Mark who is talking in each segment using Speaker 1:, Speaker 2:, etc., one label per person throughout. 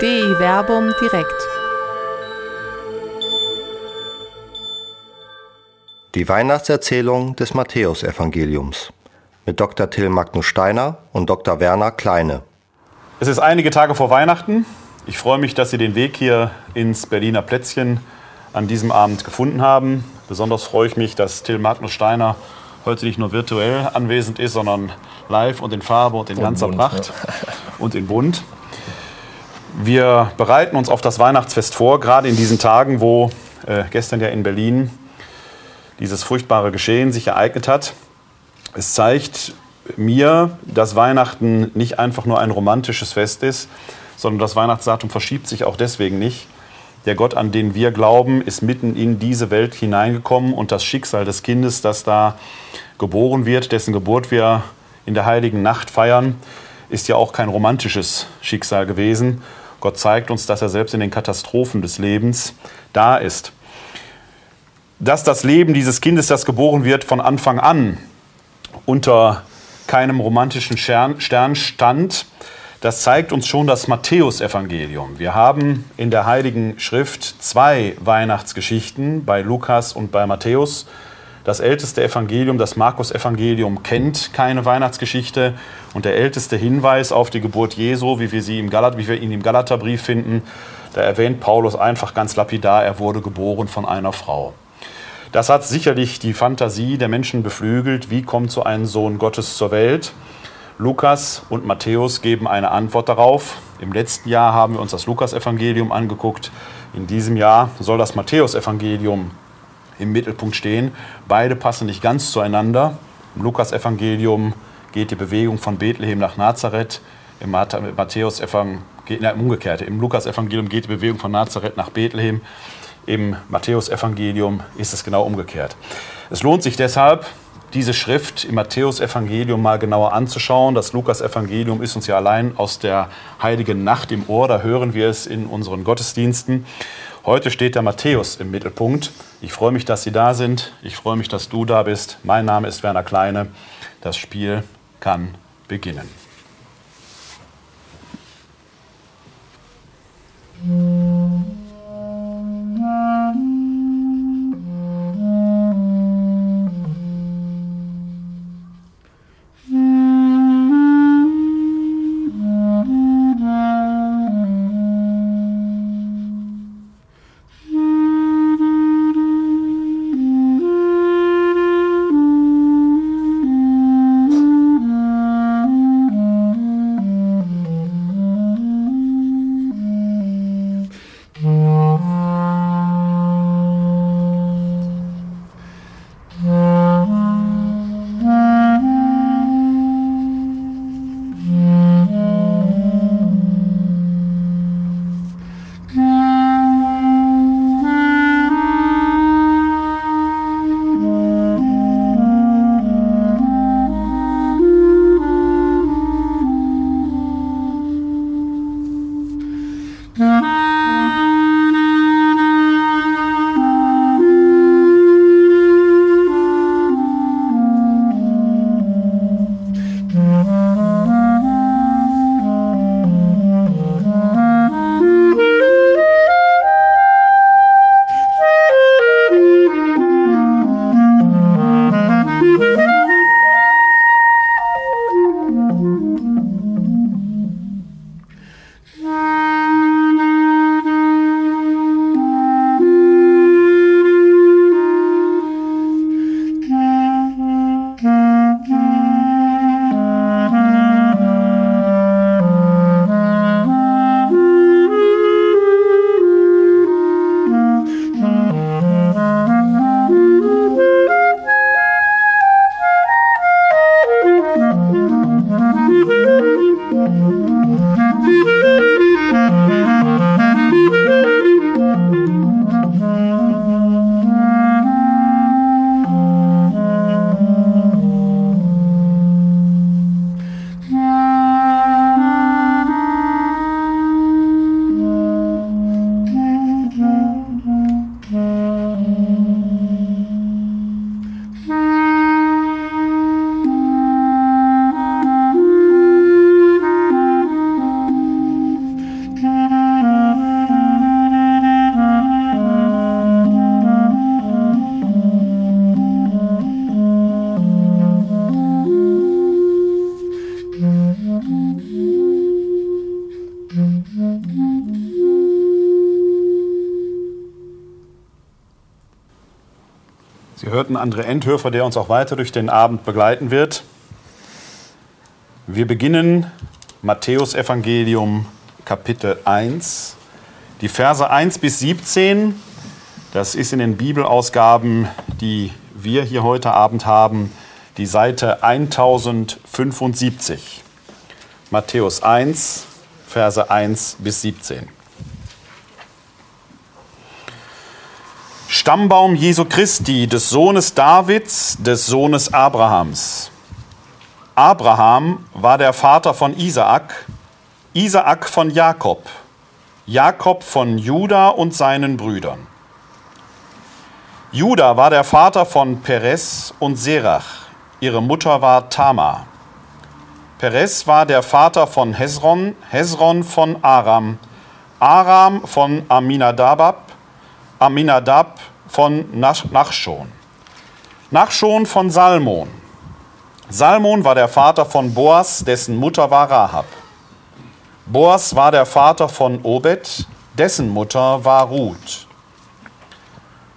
Speaker 1: DI Werbung direkt.
Speaker 2: Die Weihnachtserzählung des Matthäusevangeliums mit Dr. Till Magnus Steiner und Dr. Werner Kleine.
Speaker 3: Es ist einige Tage vor Weihnachten. Ich freue mich, dass Sie den Weg hier ins Berliner Plätzchen an diesem Abend gefunden haben. Besonders freue ich mich, dass Till Magnus Steiner heute nicht nur virtuell anwesend ist, sondern live und in Farbe und in und ganzer Pracht ja. und in Bunt. Wir bereiten uns auf das Weihnachtsfest vor, gerade in diesen Tagen, wo äh, gestern ja in Berlin dieses furchtbare Geschehen sich ereignet hat. Es zeigt mir, dass Weihnachten nicht einfach nur ein romantisches Fest ist, sondern das Weihnachtsdatum verschiebt sich auch deswegen nicht. Der Gott, an den wir glauben, ist mitten in diese Welt hineingekommen und das Schicksal des Kindes, das da geboren wird, dessen Geburt wir in der heiligen Nacht feiern, ist ja auch kein romantisches Schicksal gewesen, Gott zeigt uns, dass er selbst in den Katastrophen des Lebens da ist. Dass das Leben dieses Kindes, das geboren wird, von Anfang an unter keinem romantischen Stern stand, das zeigt uns schon das Matthäusevangelium. Wir haben in der Heiligen Schrift zwei Weihnachtsgeschichten bei Lukas und bei Matthäus. Das älteste Evangelium, das Markus-Evangelium, kennt keine Weihnachtsgeschichte. Und der älteste Hinweis auf die Geburt Jesu, wie wir, sie im Galat, wie wir ihn im Galaterbrief finden, da erwähnt Paulus einfach ganz lapidar, er wurde geboren von einer Frau. Das hat sicherlich die Fantasie der Menschen beflügelt. Wie kommt so ein Sohn Gottes zur Welt? Lukas und Matthäus geben eine Antwort darauf. Im letzten Jahr haben wir uns das Lukas-Evangelium angeguckt. In diesem Jahr soll das Matthäus-Evangelium im Mittelpunkt stehen. Beide passen nicht ganz zueinander. Im Lukas-Evangelium geht die Bewegung von Bethlehem nach Nazareth. Im Matthäus-Evangelium, im Lukas-Evangelium geht die Bewegung von Nazareth nach Bethlehem. Im Matthäus-Evangelium ist es genau umgekehrt. Es lohnt sich deshalb, diese Schrift im Matthäus-Evangelium mal genauer anzuschauen. Das Lukas-Evangelium ist uns ja allein aus der heiligen Nacht im Ohr, da hören wir es in unseren Gottesdiensten. Heute steht der Matthäus im Mittelpunkt. Ich freue mich, dass Sie da sind. Ich freue mich, dass du da bist. Mein Name ist Werner Kleine. Das Spiel kann beginnen. Mhm. André Endhöfer, der uns auch weiter durch den Abend begleiten wird. Wir beginnen Matthäus Evangelium Kapitel 1, die Verse 1 bis 17. Das ist in den Bibelausgaben, die wir hier heute Abend haben, die Seite 1075. Matthäus 1, Verse 1 bis 17. Stammbaum Jesu Christi, des Sohnes Davids, des Sohnes Abrahams. Abraham war der Vater von Isaak, Isaak von Jakob, Jakob von Juda und seinen Brüdern. Juda war der Vater von Perez und Serach, ihre Mutter war Tamar. Perez war der Vater von Hezron, Hezron von Aram, Aram von Aminadab, Aminadab von Nachschon, Nachschon von Salmon. Salmon war der Vater von Boas, dessen Mutter war Rahab. Boas war der Vater von Obed, dessen Mutter war Ruth.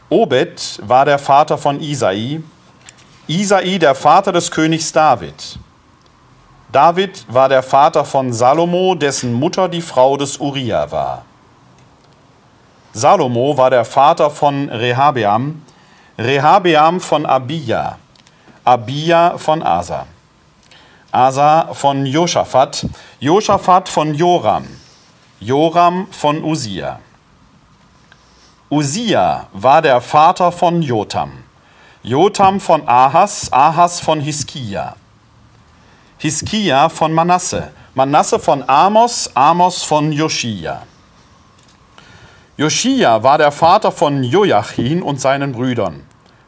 Speaker 3: Obed war der Vater von Isai, Isai der Vater des Königs David. David war der Vater von Salomo, dessen Mutter die Frau des Uriah war. Salomo war der Vater von Rehabeam, Rehabeam von Abia, Abia von Asa, Asa von Josaphat, Josaphat von Joram, Joram von Usia. Usia war der Vater von Jotam, Jotam von Ahas, Ahas von Hiskia, Hiskia von Manasse, Manasse von Amos, Amos von Joschia. Joschia war der Vater von Joachim und seinen Brüdern.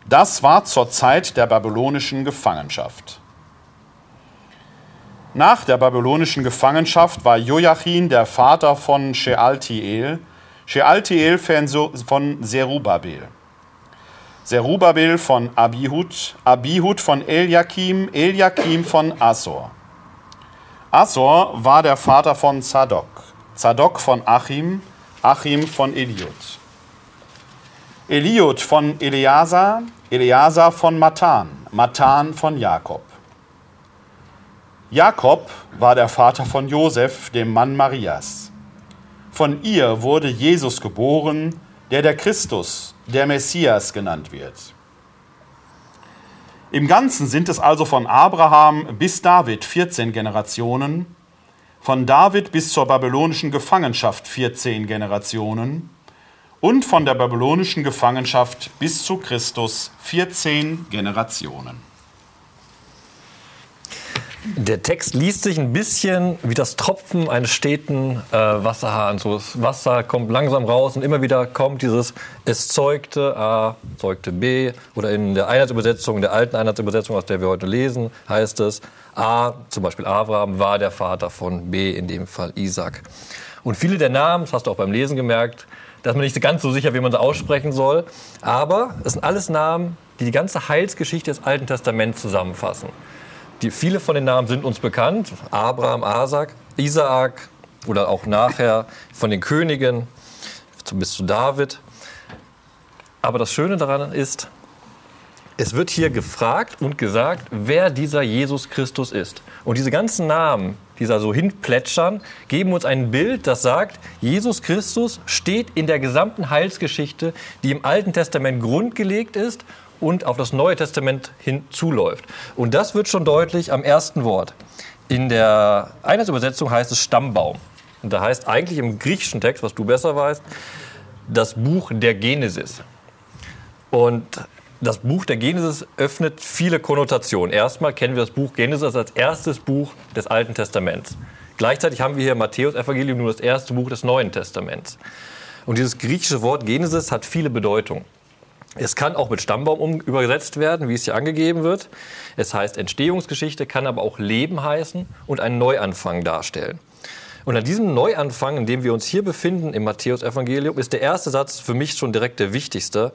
Speaker 3: Das war zur Zeit der babylonischen Gefangenschaft. Nach der babylonischen Gefangenschaft war Joachim der Vater von Shealtiel, Shealtiel von Zerubabel. Zerubabel von Abihud, Abihud von Eliakim, Eliakim von Asor. Asor war der Vater von Zadok, Zadok von Achim, Achim von Eliud. Eliud von Eleazar, Eleazar von Matan, Matan von Jakob. Jakob war der Vater von Josef, dem Mann Marias. Von ihr wurde Jesus geboren, der der Christus, der Messias genannt wird. Im Ganzen sind es also von Abraham bis David 14 Generationen, von David bis zur babylonischen Gefangenschaft 14 Generationen und von der babylonischen Gefangenschaft bis zu Christus 14 Generationen.
Speaker 1: Der Text liest sich ein bisschen wie das Tropfen eines steten äh, Wasserhahns. So das Wasser kommt langsam raus und immer wieder kommt dieses es zeugte A, zeugte B oder in der Einheitsübersetzung, der alten Einheitsübersetzung, aus der wir heute lesen, heißt es A, zum Beispiel Abraham, war der Vater von B, in dem Fall Isaac. Und viele der Namen, das hast du auch beim Lesen gemerkt, da ist man nicht ganz so sicher, wie man sie aussprechen soll. Aber es sind alles Namen, die die ganze Heilsgeschichte des Alten Testaments zusammenfassen. Die, viele von den Namen sind uns bekannt. Abraham, Isaac, Isaak oder auch nachher von den Königen bis zu David. Aber das Schöne daran ist, es wird hier gefragt und gesagt, wer dieser Jesus Christus ist. Und diese ganzen Namen, die da so hinplätschern, geben uns ein Bild, das sagt, Jesus Christus steht in der gesamten Heilsgeschichte, die im Alten Testament grundgelegt ist und auf das Neue Testament hinzuläuft. Und das wird schon deutlich am ersten Wort. In der Einheitsübersetzung heißt es Stammbaum. Und da heißt eigentlich im griechischen Text, was du besser weißt, das Buch der Genesis. Und das Buch der Genesis öffnet viele Konnotationen. Erstmal kennen wir das Buch Genesis als erstes Buch des Alten Testaments. Gleichzeitig haben wir hier Matthäus Evangelium nur das erste Buch des Neuen Testaments. Und dieses griechische Wort Genesis hat viele Bedeutungen. Es kann auch mit Stammbaum übersetzt werden, wie es hier angegeben wird. Es heißt Entstehungsgeschichte, kann aber auch Leben heißen und einen Neuanfang darstellen. Und an diesem Neuanfang, in dem wir uns hier befinden im Matthäus-Evangelium, ist der erste Satz für mich schon direkt der wichtigste,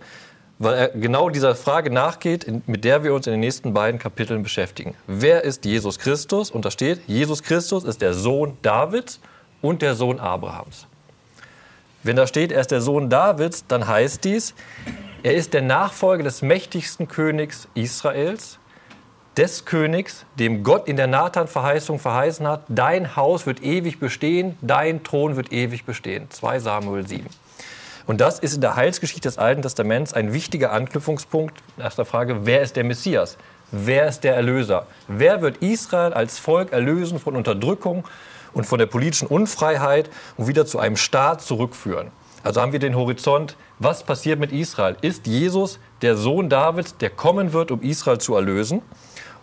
Speaker 1: weil er genau dieser Frage nachgeht, mit der wir uns in den nächsten beiden Kapiteln beschäftigen. Wer ist Jesus Christus? Und da steht, Jesus Christus ist der Sohn Davids und der Sohn Abrahams. Wenn da steht, er ist der Sohn Davids, dann heißt dies, Er ist der Nachfolger des mächtigsten Königs Israels, des Königs, dem Gott in der Nathan-Verheißung verheißen hat, dein Haus wird ewig bestehen, dein Thron wird ewig bestehen. 2 Samuel 7. Und das ist in der Heilsgeschichte des Alten Testaments ein wichtiger Anknüpfungspunkt nach der Frage, wer ist der Messias? Wer ist der Erlöser? Wer wird Israel als Volk erlösen von Unterdrückung und von der politischen Unfreiheit und wieder zu einem Staat zurückführen? Also haben wir den Horizont, was passiert mit Israel? Ist Jesus der Sohn Davids, der kommen wird, um Israel zu erlösen?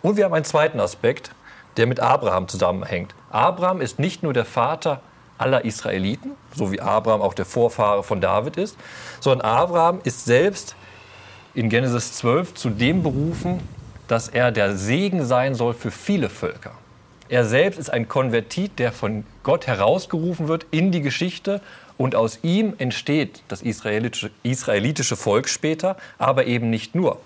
Speaker 1: Und wir haben einen zweiten Aspekt, der mit Abraham zusammenhängt. Abraham ist nicht nur der Vater aller Israeliten, so wie Abraham auch der Vorfahre von David ist, sondern Abraham ist selbst in Genesis 12 zu dem berufen, dass er der Segen sein soll für viele Völker. Er selbst ist ein Konvertit, der von Gott herausgerufen wird in die Geschichte und aus ihm entsteht das israelitische, israelitische Volk später, aber eben nicht nur.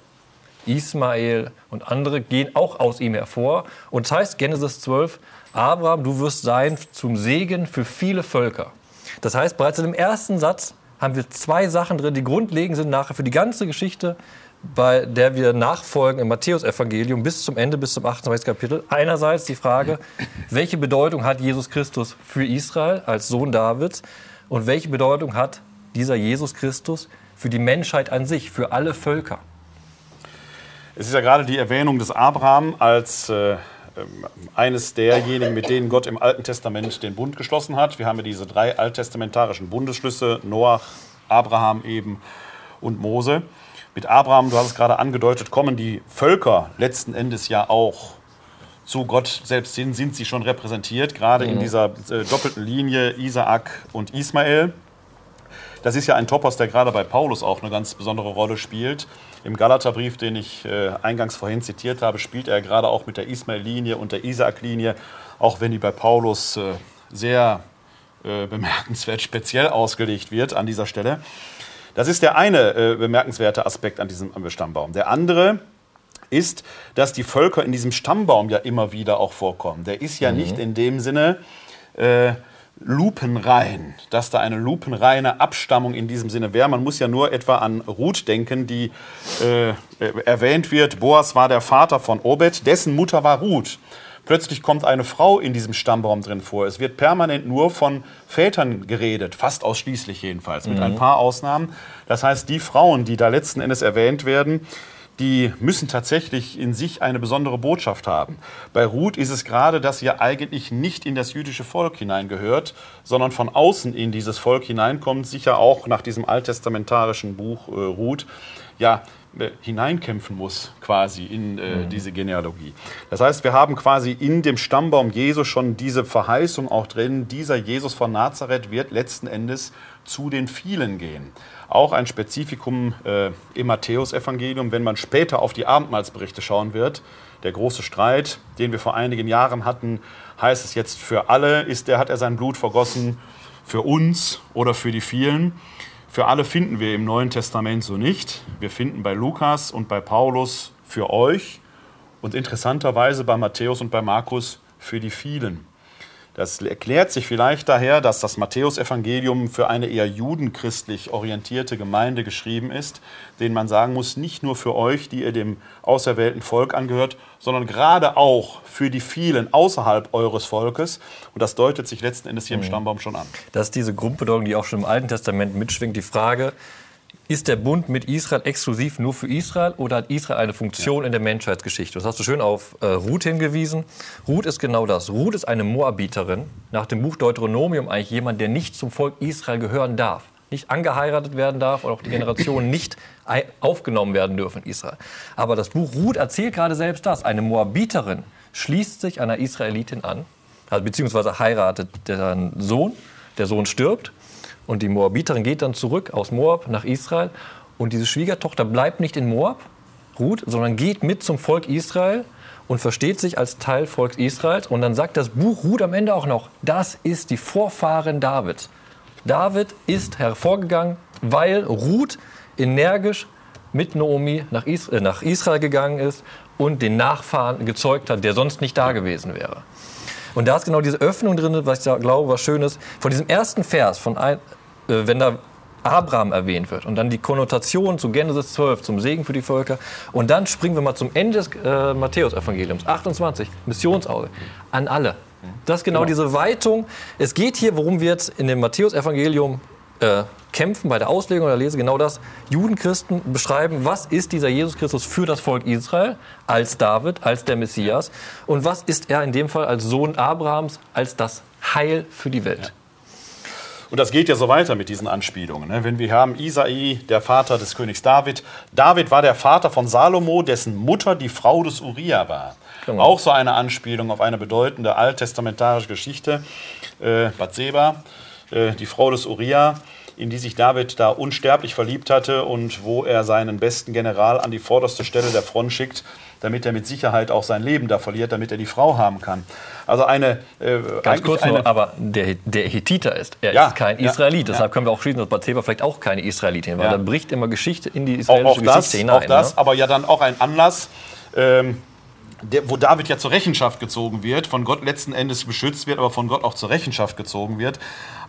Speaker 1: Ismael und andere gehen auch aus ihm hervor. Und es heißt Genesis 12, Abraham, du wirst sein zum Segen für viele Völker. Das heißt, bereits in dem ersten Satz haben wir zwei Sachen drin, die grundlegend sind nachher für die ganze Geschichte, bei der wir nachfolgen im Matthäusevangelium bis zum Ende, bis zum 28. Kapitel. Einerseits die Frage, welche Bedeutung hat Jesus Christus für Israel als Sohn Davids und welche Bedeutung hat dieser Jesus Christus für die Menschheit an sich, für alle Völker?
Speaker 3: Es ist ja gerade die Erwähnung des Abraham als äh, eines derjenigen, mit denen Gott im Alten Testament den Bund geschlossen hat. Wir haben ja diese drei alttestamentarischen Bundesschlüsse, Noach, Abraham eben und Mose. Mit Abraham, du hast es gerade angedeutet, kommen die Völker letzten Endes ja auch zu Gott selbst hin, sind sie schon repräsentiert, gerade mhm. in dieser äh, doppelten Linie Isaak und Ismael. Das ist ja ein Topos, der gerade bei Paulus auch eine ganz besondere Rolle spielt. Im Galaterbrief, den ich äh, eingangs vorhin zitiert habe, spielt er gerade auch mit der Ismael-Linie und der Isaak-Linie, auch wenn die bei Paulus äh, sehr äh, bemerkenswert speziell ausgelegt wird an dieser Stelle. Das ist der eine äh, bemerkenswerte Aspekt an diesem Stammbaum. Der andere ist, dass die Völker in diesem Stammbaum ja immer wieder auch vorkommen. Der ist ja mhm. nicht in dem Sinne äh, lupenrein, dass da eine lupenreine Abstammung in diesem Sinne wäre. Man muss ja nur etwa an Ruth denken, die äh, erwähnt wird. Boas war der Vater von Obed, dessen Mutter war Ruth. Plötzlich kommt eine Frau in diesem Stammbaum drin vor. Es wird permanent nur von Vätern geredet, fast ausschließlich jedenfalls, mit mhm. ein paar Ausnahmen. Das heißt, die Frauen, die da letzten Endes erwähnt werden, die müssen tatsächlich in sich eine besondere Botschaft haben. Bei Ruth ist es gerade, dass ja eigentlich nicht in das jüdische Volk hineingehört, sondern von außen in dieses Volk hineinkommt, sicher auch nach diesem alttestamentarischen Buch äh, Ruth, ja, äh, hineinkämpfen muss quasi in äh, mhm. diese Genealogie. Das heißt, wir haben quasi in dem Stammbaum Jesu schon diese Verheißung auch drin, dieser Jesus von Nazareth wird letzten Endes zu den vielen gehen auch ein Spezifikum äh, im Matthäusevangelium, wenn man später auf die Abendmahlsberichte schauen wird. Der große Streit, den wir vor einigen Jahren hatten, heißt es jetzt für alle, ist der, hat er sein Blut vergossen für uns oder für die vielen. Für alle finden wir im Neuen Testament so nicht. Wir finden bei Lukas und bei Paulus für euch und interessanterweise bei Matthäus und bei Markus für die vielen. Das erklärt sich vielleicht daher, dass das Matthäusevangelium für eine eher judenchristlich orientierte Gemeinde geschrieben ist, denen man sagen muss, nicht nur für euch, die ihr dem auserwählten Volk angehört, sondern gerade auch für die vielen außerhalb eures Volkes. Und das deutet sich letzten Endes hier im mhm. Stammbaum schon an.
Speaker 1: Das ist diese Grundbedeutung, die auch schon im Alten Testament mitschwingt. Die Frage, ist der Bund mit Israel exklusiv nur für Israel oder hat Israel eine Funktion ja. in der Menschheitsgeschichte? Das hast du schön auf äh, Ruth hingewiesen. Ruth ist genau das. Ruth ist eine Moabiterin, nach dem Buch Deuteronomium eigentlich jemand, der nicht zum Volk Israel gehören darf. Nicht angeheiratet werden darf oder auch die Generationen nicht aufgenommen werden dürfen in Israel. Aber das Buch Ruth erzählt gerade selbst das. Eine Moabiterin schließt sich einer Israelitin an, also beziehungsweise heiratet deren Sohn. Der Sohn stirbt und die Moabiterin geht dann zurück aus Moab nach Israel. Und diese Schwiegertochter bleibt nicht in Moab, Ruth, sondern geht mit zum Volk Israel und versteht sich als Teil Volks Israels. Und dann sagt das Buch Ruth am Ende auch noch, das ist die Vorfahrin Davids. David ist hervorgegangen, weil Ruth energisch mit Naomi äh, nach Israel gegangen ist und den Nachfahren gezeugt hat, der sonst nicht da gewesen wäre. Und da ist genau diese Öffnung drin, was ich glaube, was schön ist. Von diesem ersten Vers, von ein, äh, wenn da Abraham erwähnt wird und dann die Konnotation zu Genesis 12, zum Segen für die Völker. Und dann springen wir mal zum Ende des äh, Matthäus-Evangeliums, 28, Missionsauge, an alle. Das ist genau, genau, diese Weitung. Es geht hier, worum wir jetzt in dem Matthäus-Evangelium äh, kämpfen bei der Auslegung oder Lese, genau das. Judenchristen beschreiben, was ist dieser Jesus Christus für das Volk Israel, als David, als der Messias und was ist er in dem Fall als Sohn Abrahams, als das Heil für die Welt. Ja.
Speaker 3: Und das geht ja so weiter mit diesen Anspielungen. Ne? Wenn wir haben Isai, der Vater des Königs David. David war der Vater von Salomo, dessen Mutter die Frau des Uriah war. Genau. Auch so eine Anspielung auf eine bedeutende alttestamentarische Geschichte. Äh, Bathseba, äh, die Frau des Uriah in die sich David da unsterblich verliebt hatte und wo er seinen besten General an die vorderste Stelle der Front schickt, damit er mit Sicherheit auch sein Leben da verliert, damit er die Frau haben kann. Also eine.
Speaker 1: Äh, Ganz kurz eine, nur, aber der, der Hethiter ist. Er ja, ist kein Israelit. Ja, Deshalb ja. können wir auch schließen, dass Bathseba vielleicht auch keine Israelitin war. Da bricht immer Geschichte in die israelische auch, auch Geschichte
Speaker 3: das,
Speaker 1: hinein.
Speaker 3: Auch das, ne? aber ja dann auch ein Anlass. Ähm, der, wo David ja zur Rechenschaft gezogen wird, von Gott letzten Endes beschützt wird, aber von Gott auch zur Rechenschaft gezogen wird.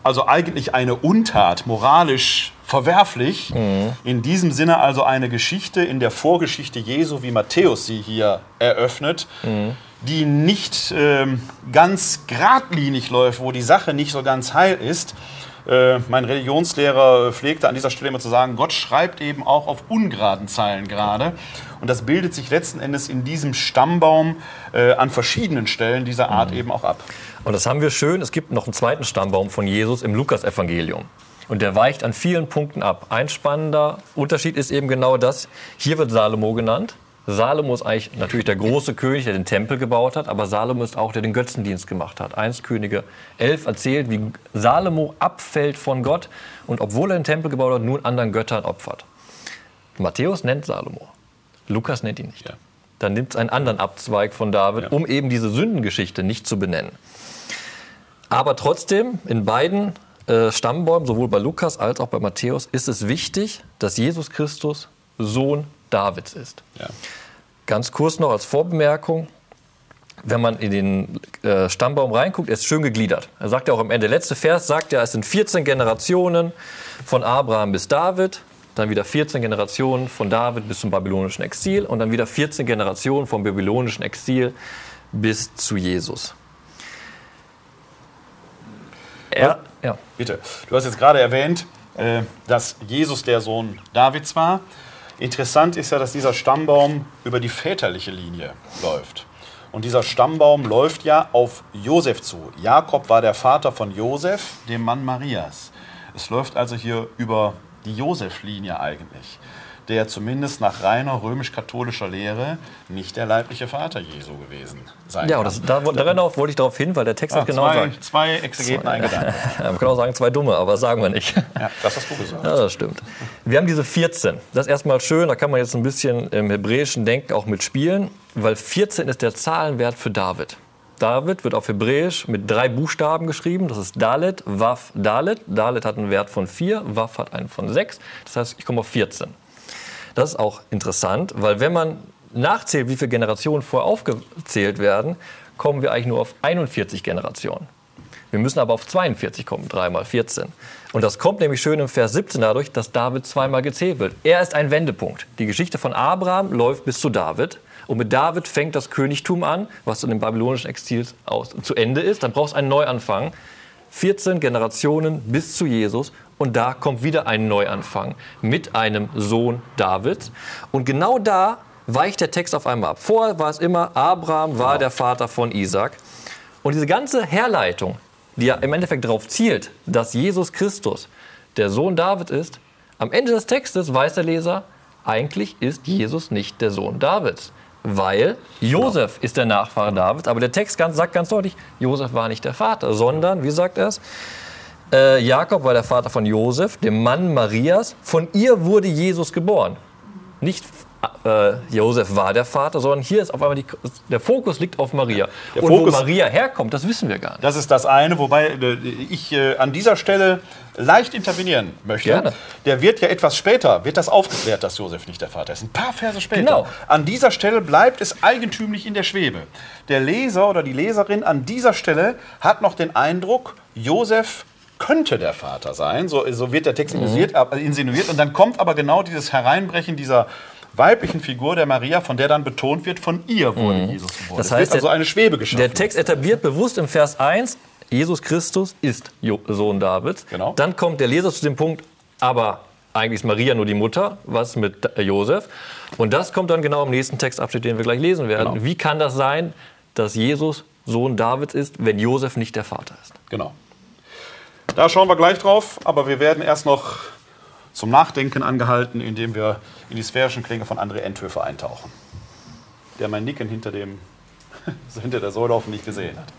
Speaker 3: Also eigentlich eine Untat, moralisch verwerflich. Mhm. In diesem Sinne also eine Geschichte in der Vorgeschichte Jesu, wie Matthäus sie hier eröffnet, mhm. die nicht ähm, ganz geradlinig läuft, wo die Sache nicht so ganz heil ist. Äh, mein Religionslehrer pflegte an dieser Stelle immer zu sagen, Gott schreibt eben auch auf ungeraden Zeilen gerade. Und das bildet sich letzten Endes in diesem Stammbaum äh, an verschiedenen Stellen dieser Art mhm. eben auch ab.
Speaker 1: Und das haben wir schön. Es gibt noch einen zweiten Stammbaum von Jesus im Lukas-Evangelium. Und der weicht an vielen Punkten ab. Ein spannender Unterschied ist eben genau das. Hier wird Salomo genannt. Salomo ist eigentlich natürlich der große König, der den Tempel gebaut hat, aber Salomo ist auch der den Götzendienst gemacht hat. 1 Könige 11 erzählt, wie Salomo abfällt von Gott und obwohl er den Tempel gebaut hat, nun anderen Göttern opfert. Matthäus nennt Salomo. Lukas nennt ihn nicht. Ja. Dann nimmt es einen anderen Abzweig von David, ja. um eben diese Sündengeschichte nicht zu benennen. Aber trotzdem, in beiden äh, Stammbäumen, sowohl bei Lukas als auch bei Matthäus, ist es wichtig, dass Jesus Christus Sohn Davids ist. Ja. Ganz kurz noch als Vorbemerkung. Wenn man in den äh, Stammbaum reinguckt, er ist schön gegliedert. Er sagt ja auch am Ende, der letzte Vers sagt ja, es sind 14 Generationen von Abraham bis David, dann wieder 14 Generationen von David bis zum babylonischen Exil und dann wieder 14 Generationen vom babylonischen Exil bis zu Jesus.
Speaker 3: Er, ja. Bitte. Du hast jetzt gerade erwähnt, äh, dass Jesus der Sohn Davids war. Interessant ist ja, dass dieser Stammbaum über die väterliche Linie läuft. Und dieser Stammbaum läuft ja auf Josef zu. Jakob war der Vater von Josef, dem Mann Marias. Es läuft also hier über die Josef-Linie eigentlich der zumindest nach reiner römisch-katholischer Lehre nicht der leibliche Vater Jesu gewesen sein
Speaker 1: ja, kann. Ja, da, darauf wollte ich darauf hin, weil der Text ah, genau
Speaker 3: zwei,
Speaker 1: sagt.
Speaker 3: Zwei Exegeten eingedankt.
Speaker 1: Man kann auch sagen zwei Dumme, aber sagen wir nicht.
Speaker 3: Ja, das hast du gesagt.
Speaker 1: Ja, das stimmt. Wir haben diese 14. Das ist erstmal schön, da kann man jetzt ein bisschen im hebräischen Denken auch mitspielen, weil 14 ist der Zahlenwert für David. David wird auf Hebräisch mit drei Buchstaben geschrieben. Das ist Dalet, Waf, Dalet. Dalet hat einen Wert von 4, Waf hat einen von 6. Das heißt, ich komme auf 14. Das ist auch interessant, weil wenn man nachzählt, wie viele Generationen vorher aufgezählt werden, kommen wir eigentlich nur auf 41 Generationen. Wir müssen aber auf 42 kommen, 3 mal 14. Und das kommt nämlich schön im Vers 17 dadurch, dass David zweimal gezählt wird. Er ist ein Wendepunkt. Die Geschichte von Abraham läuft bis zu David. Und mit David fängt das Königtum an, was in dem babylonischen Exil zu Ende ist. Dann brauchst du einen Neuanfang. 14 Generationen bis zu Jesus. Und da kommt wieder ein Neuanfang mit einem Sohn Davids. Und genau da weicht der Text auf einmal ab. Vorher war es immer, Abraham war genau. der Vater von Isaac. Und diese ganze Herleitung, die ja im Endeffekt darauf zielt, dass Jesus Christus der Sohn Davids ist, am Ende des Textes weiß der Leser, eigentlich ist Jesus nicht der Sohn Davids. Weil Josef genau. ist der Nachfahre Davids, aber der Text sagt ganz deutlich, Josef war nicht der Vater, sondern, wie sagt er es, äh, Jakob war der Vater von Josef, dem Mann Marias. Von ihr wurde Jesus geboren. Nicht äh, Josef war der Vater, sondern hier ist auf einmal die, der Fokus liegt auf Maria. Der Und Fokus, wo Maria herkommt, das wissen wir gar nicht.
Speaker 3: Das ist das eine, wobei äh, ich äh, an dieser Stelle leicht intervenieren möchte. Gerne. Der wird ja etwas später, wird das aufgeklärt, dass Josef nicht der Vater ist. Ein paar Verse später. Genau. An dieser Stelle bleibt es eigentümlich in der Schwebe. Der Leser oder die Leserin an dieser Stelle hat noch den Eindruck, Josef könnte der Vater sein. So, so wird der Text insinuiert, äh, insinuiert. Und dann kommt aber genau dieses Hereinbrechen dieser weiblichen Figur der Maria, von der dann betont wird, von ihr wurde Jesus geboren.
Speaker 1: Das heißt,
Speaker 3: also
Speaker 1: der-
Speaker 3: eine Schwebe geschaffen.
Speaker 1: Der Text etabliert bewusst im Vers 1, Jesus Christus ist Sohn Davids.
Speaker 3: Genau.
Speaker 1: Dann kommt der Leser zu dem Punkt, aber eigentlich ist Maria nur die Mutter, was mit Josef? Und das kommt dann genau im nächsten Textabschnitt, den wir gleich lesen werden.
Speaker 3: Genau.
Speaker 1: Wie kann das sein, dass Jesus Sohn Davids ist, wenn Josef nicht der Vater ist?
Speaker 3: Genau. Da schauen wir gleich drauf, aber wir werden erst noch zum Nachdenken angehalten, indem wir in die sphärischen Klänge von André Enthöfer eintauchen. Der mein Nicken hinter, dem, hinter der Säule hoffentlich gesehen hat.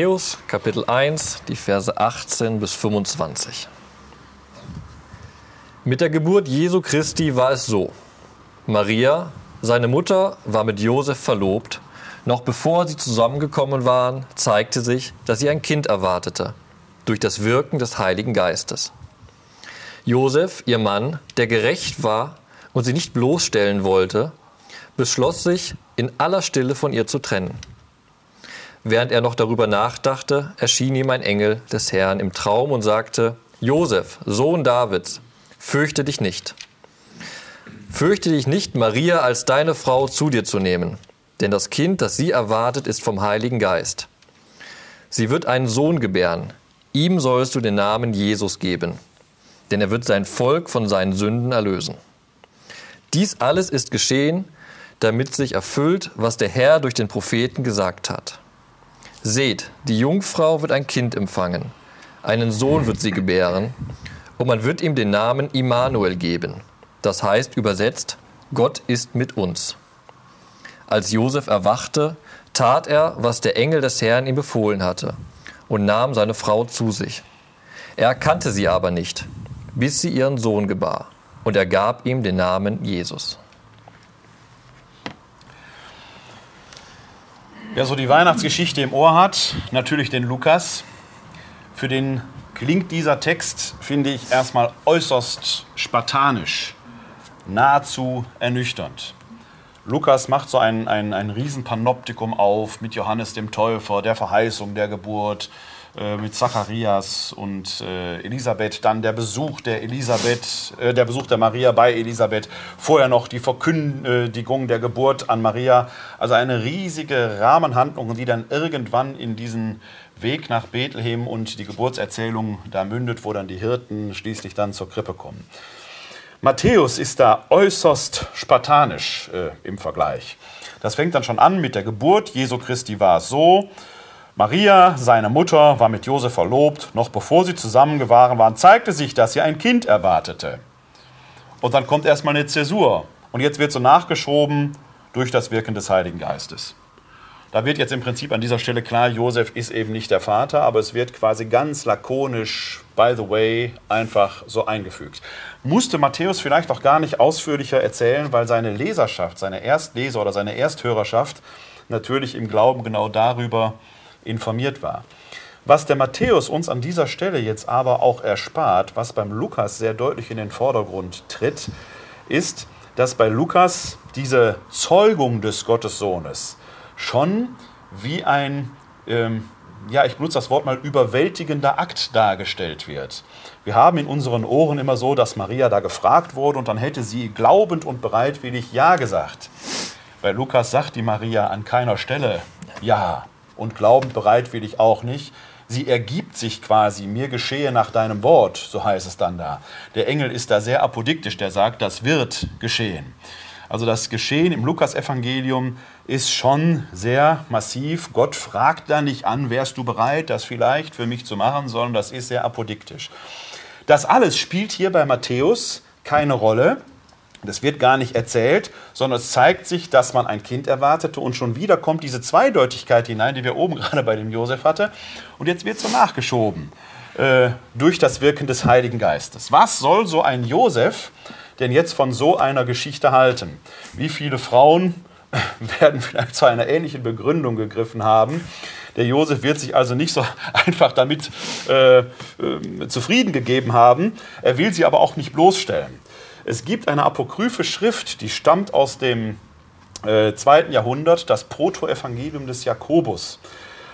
Speaker 1: Matthäus Kapitel 1, die Verse 18 bis 25. Mit der Geburt Jesu Christi war es so. Maria, seine Mutter, war mit Josef verlobt. Noch bevor sie zusammengekommen waren, zeigte sich, dass sie ein Kind erwartete, durch das Wirken des Heiligen Geistes. Josef, ihr Mann, der gerecht war und sie nicht bloßstellen wollte, beschloss sich, in aller Stille von ihr zu trennen. Während er noch darüber nachdachte, erschien ihm ein Engel des Herrn im Traum und sagte, Josef, Sohn Davids, fürchte dich nicht. Fürchte dich nicht, Maria als deine Frau zu dir zu nehmen, denn das Kind, das sie erwartet, ist vom Heiligen Geist. Sie wird einen Sohn gebären, ihm sollst du den Namen Jesus geben, denn er wird sein Volk von seinen Sünden erlösen. Dies alles ist geschehen, damit sich erfüllt, was der Herr durch den Propheten gesagt hat. Seht, die Jungfrau wird ein Kind empfangen, einen Sohn wird sie gebären, und man wird ihm den Namen Immanuel geben. Das heißt übersetzt, Gott ist mit uns. Als Josef erwachte, tat er, was der Engel des Herrn ihm befohlen hatte, und nahm seine Frau zu sich. Er erkannte sie aber nicht, bis sie ihren Sohn gebar, und er gab ihm den Namen Jesus.
Speaker 3: Wer so die Weihnachtsgeschichte im Ohr hat, natürlich den Lukas. Für den klingt dieser Text, finde ich, erstmal äußerst spartanisch, nahezu ernüchternd. Lukas macht so ein, ein, ein Riesenpanoptikum auf mit Johannes dem Täufer, der Verheißung der Geburt, äh, mit Zacharias und äh, Elisabeth, dann der Besuch der Elisabeth, äh, der Besuch der Maria bei Elisabeth, vorher noch die Verkündigung der Geburt an Maria. Also eine riesige Rahmenhandlung, die dann irgendwann in diesen Weg nach Bethlehem und die Geburtserzählung da mündet, wo dann die Hirten schließlich dann zur Krippe kommen. Matthäus ist da äußerst spartanisch äh, im Vergleich. Das fängt dann schon an mit der Geburt Jesu Christi war es so. Maria, seine Mutter, war mit Josef verlobt. Noch bevor sie zusammengewahren waren, zeigte sich, dass sie ein Kind erwartete. Und dann kommt erstmal eine Zäsur. Und jetzt wird so nachgeschoben durch das Wirken des Heiligen Geistes. Da wird jetzt im Prinzip an dieser Stelle klar, Josef ist eben nicht der Vater, aber es wird quasi ganz lakonisch, by the way, einfach so eingefügt. Musste Matthäus vielleicht auch gar nicht ausführlicher erzählen, weil seine Leserschaft, seine Erstleser oder seine Ersthörerschaft natürlich im Glauben genau darüber informiert war. Was der Matthäus uns an dieser Stelle jetzt aber auch erspart, was beim Lukas sehr deutlich in den Vordergrund tritt, ist, dass bei Lukas diese Zeugung des Gottessohnes schon wie ein, ähm, ja, ich benutze das Wort mal, überwältigender Akt dargestellt wird. Wir haben in unseren Ohren immer so, dass Maria da gefragt wurde und dann hätte sie glaubend und bereitwillig Ja gesagt. Bei Lukas sagt die Maria an keiner Stelle Ja und glaubend bereitwillig auch nicht. Sie ergibt sich quasi, mir geschehe nach deinem Wort, so heißt es dann da. Der Engel ist da sehr apodiktisch, der sagt, das wird geschehen. Also das Geschehen im Lukasevangelium ist schon sehr massiv. Gott fragt da nicht an, wärst du bereit, das vielleicht für mich zu machen, sondern das ist sehr apodiktisch. Das alles spielt hier bei Matthäus keine Rolle. Das wird gar nicht erzählt, sondern es zeigt sich, dass man ein Kind erwartete und schon wieder kommt diese Zweideutigkeit hinein, die wir oben gerade bei dem Josef hatte. Und jetzt wird so nachgeschoben äh, durch das Wirken des Heiligen Geistes. Was soll so ein Josef denn jetzt von so einer Geschichte halten? Wie viele Frauen werden vielleicht zu einer ähnlichen Begründung gegriffen haben? Der Josef wird sich also nicht so einfach damit äh, äh, zufrieden gegeben haben. Er will sie aber auch nicht bloßstellen. Es gibt eine apokryphe Schrift, die stammt aus dem äh, zweiten Jahrhundert, das Protoevangelium des Jakobus.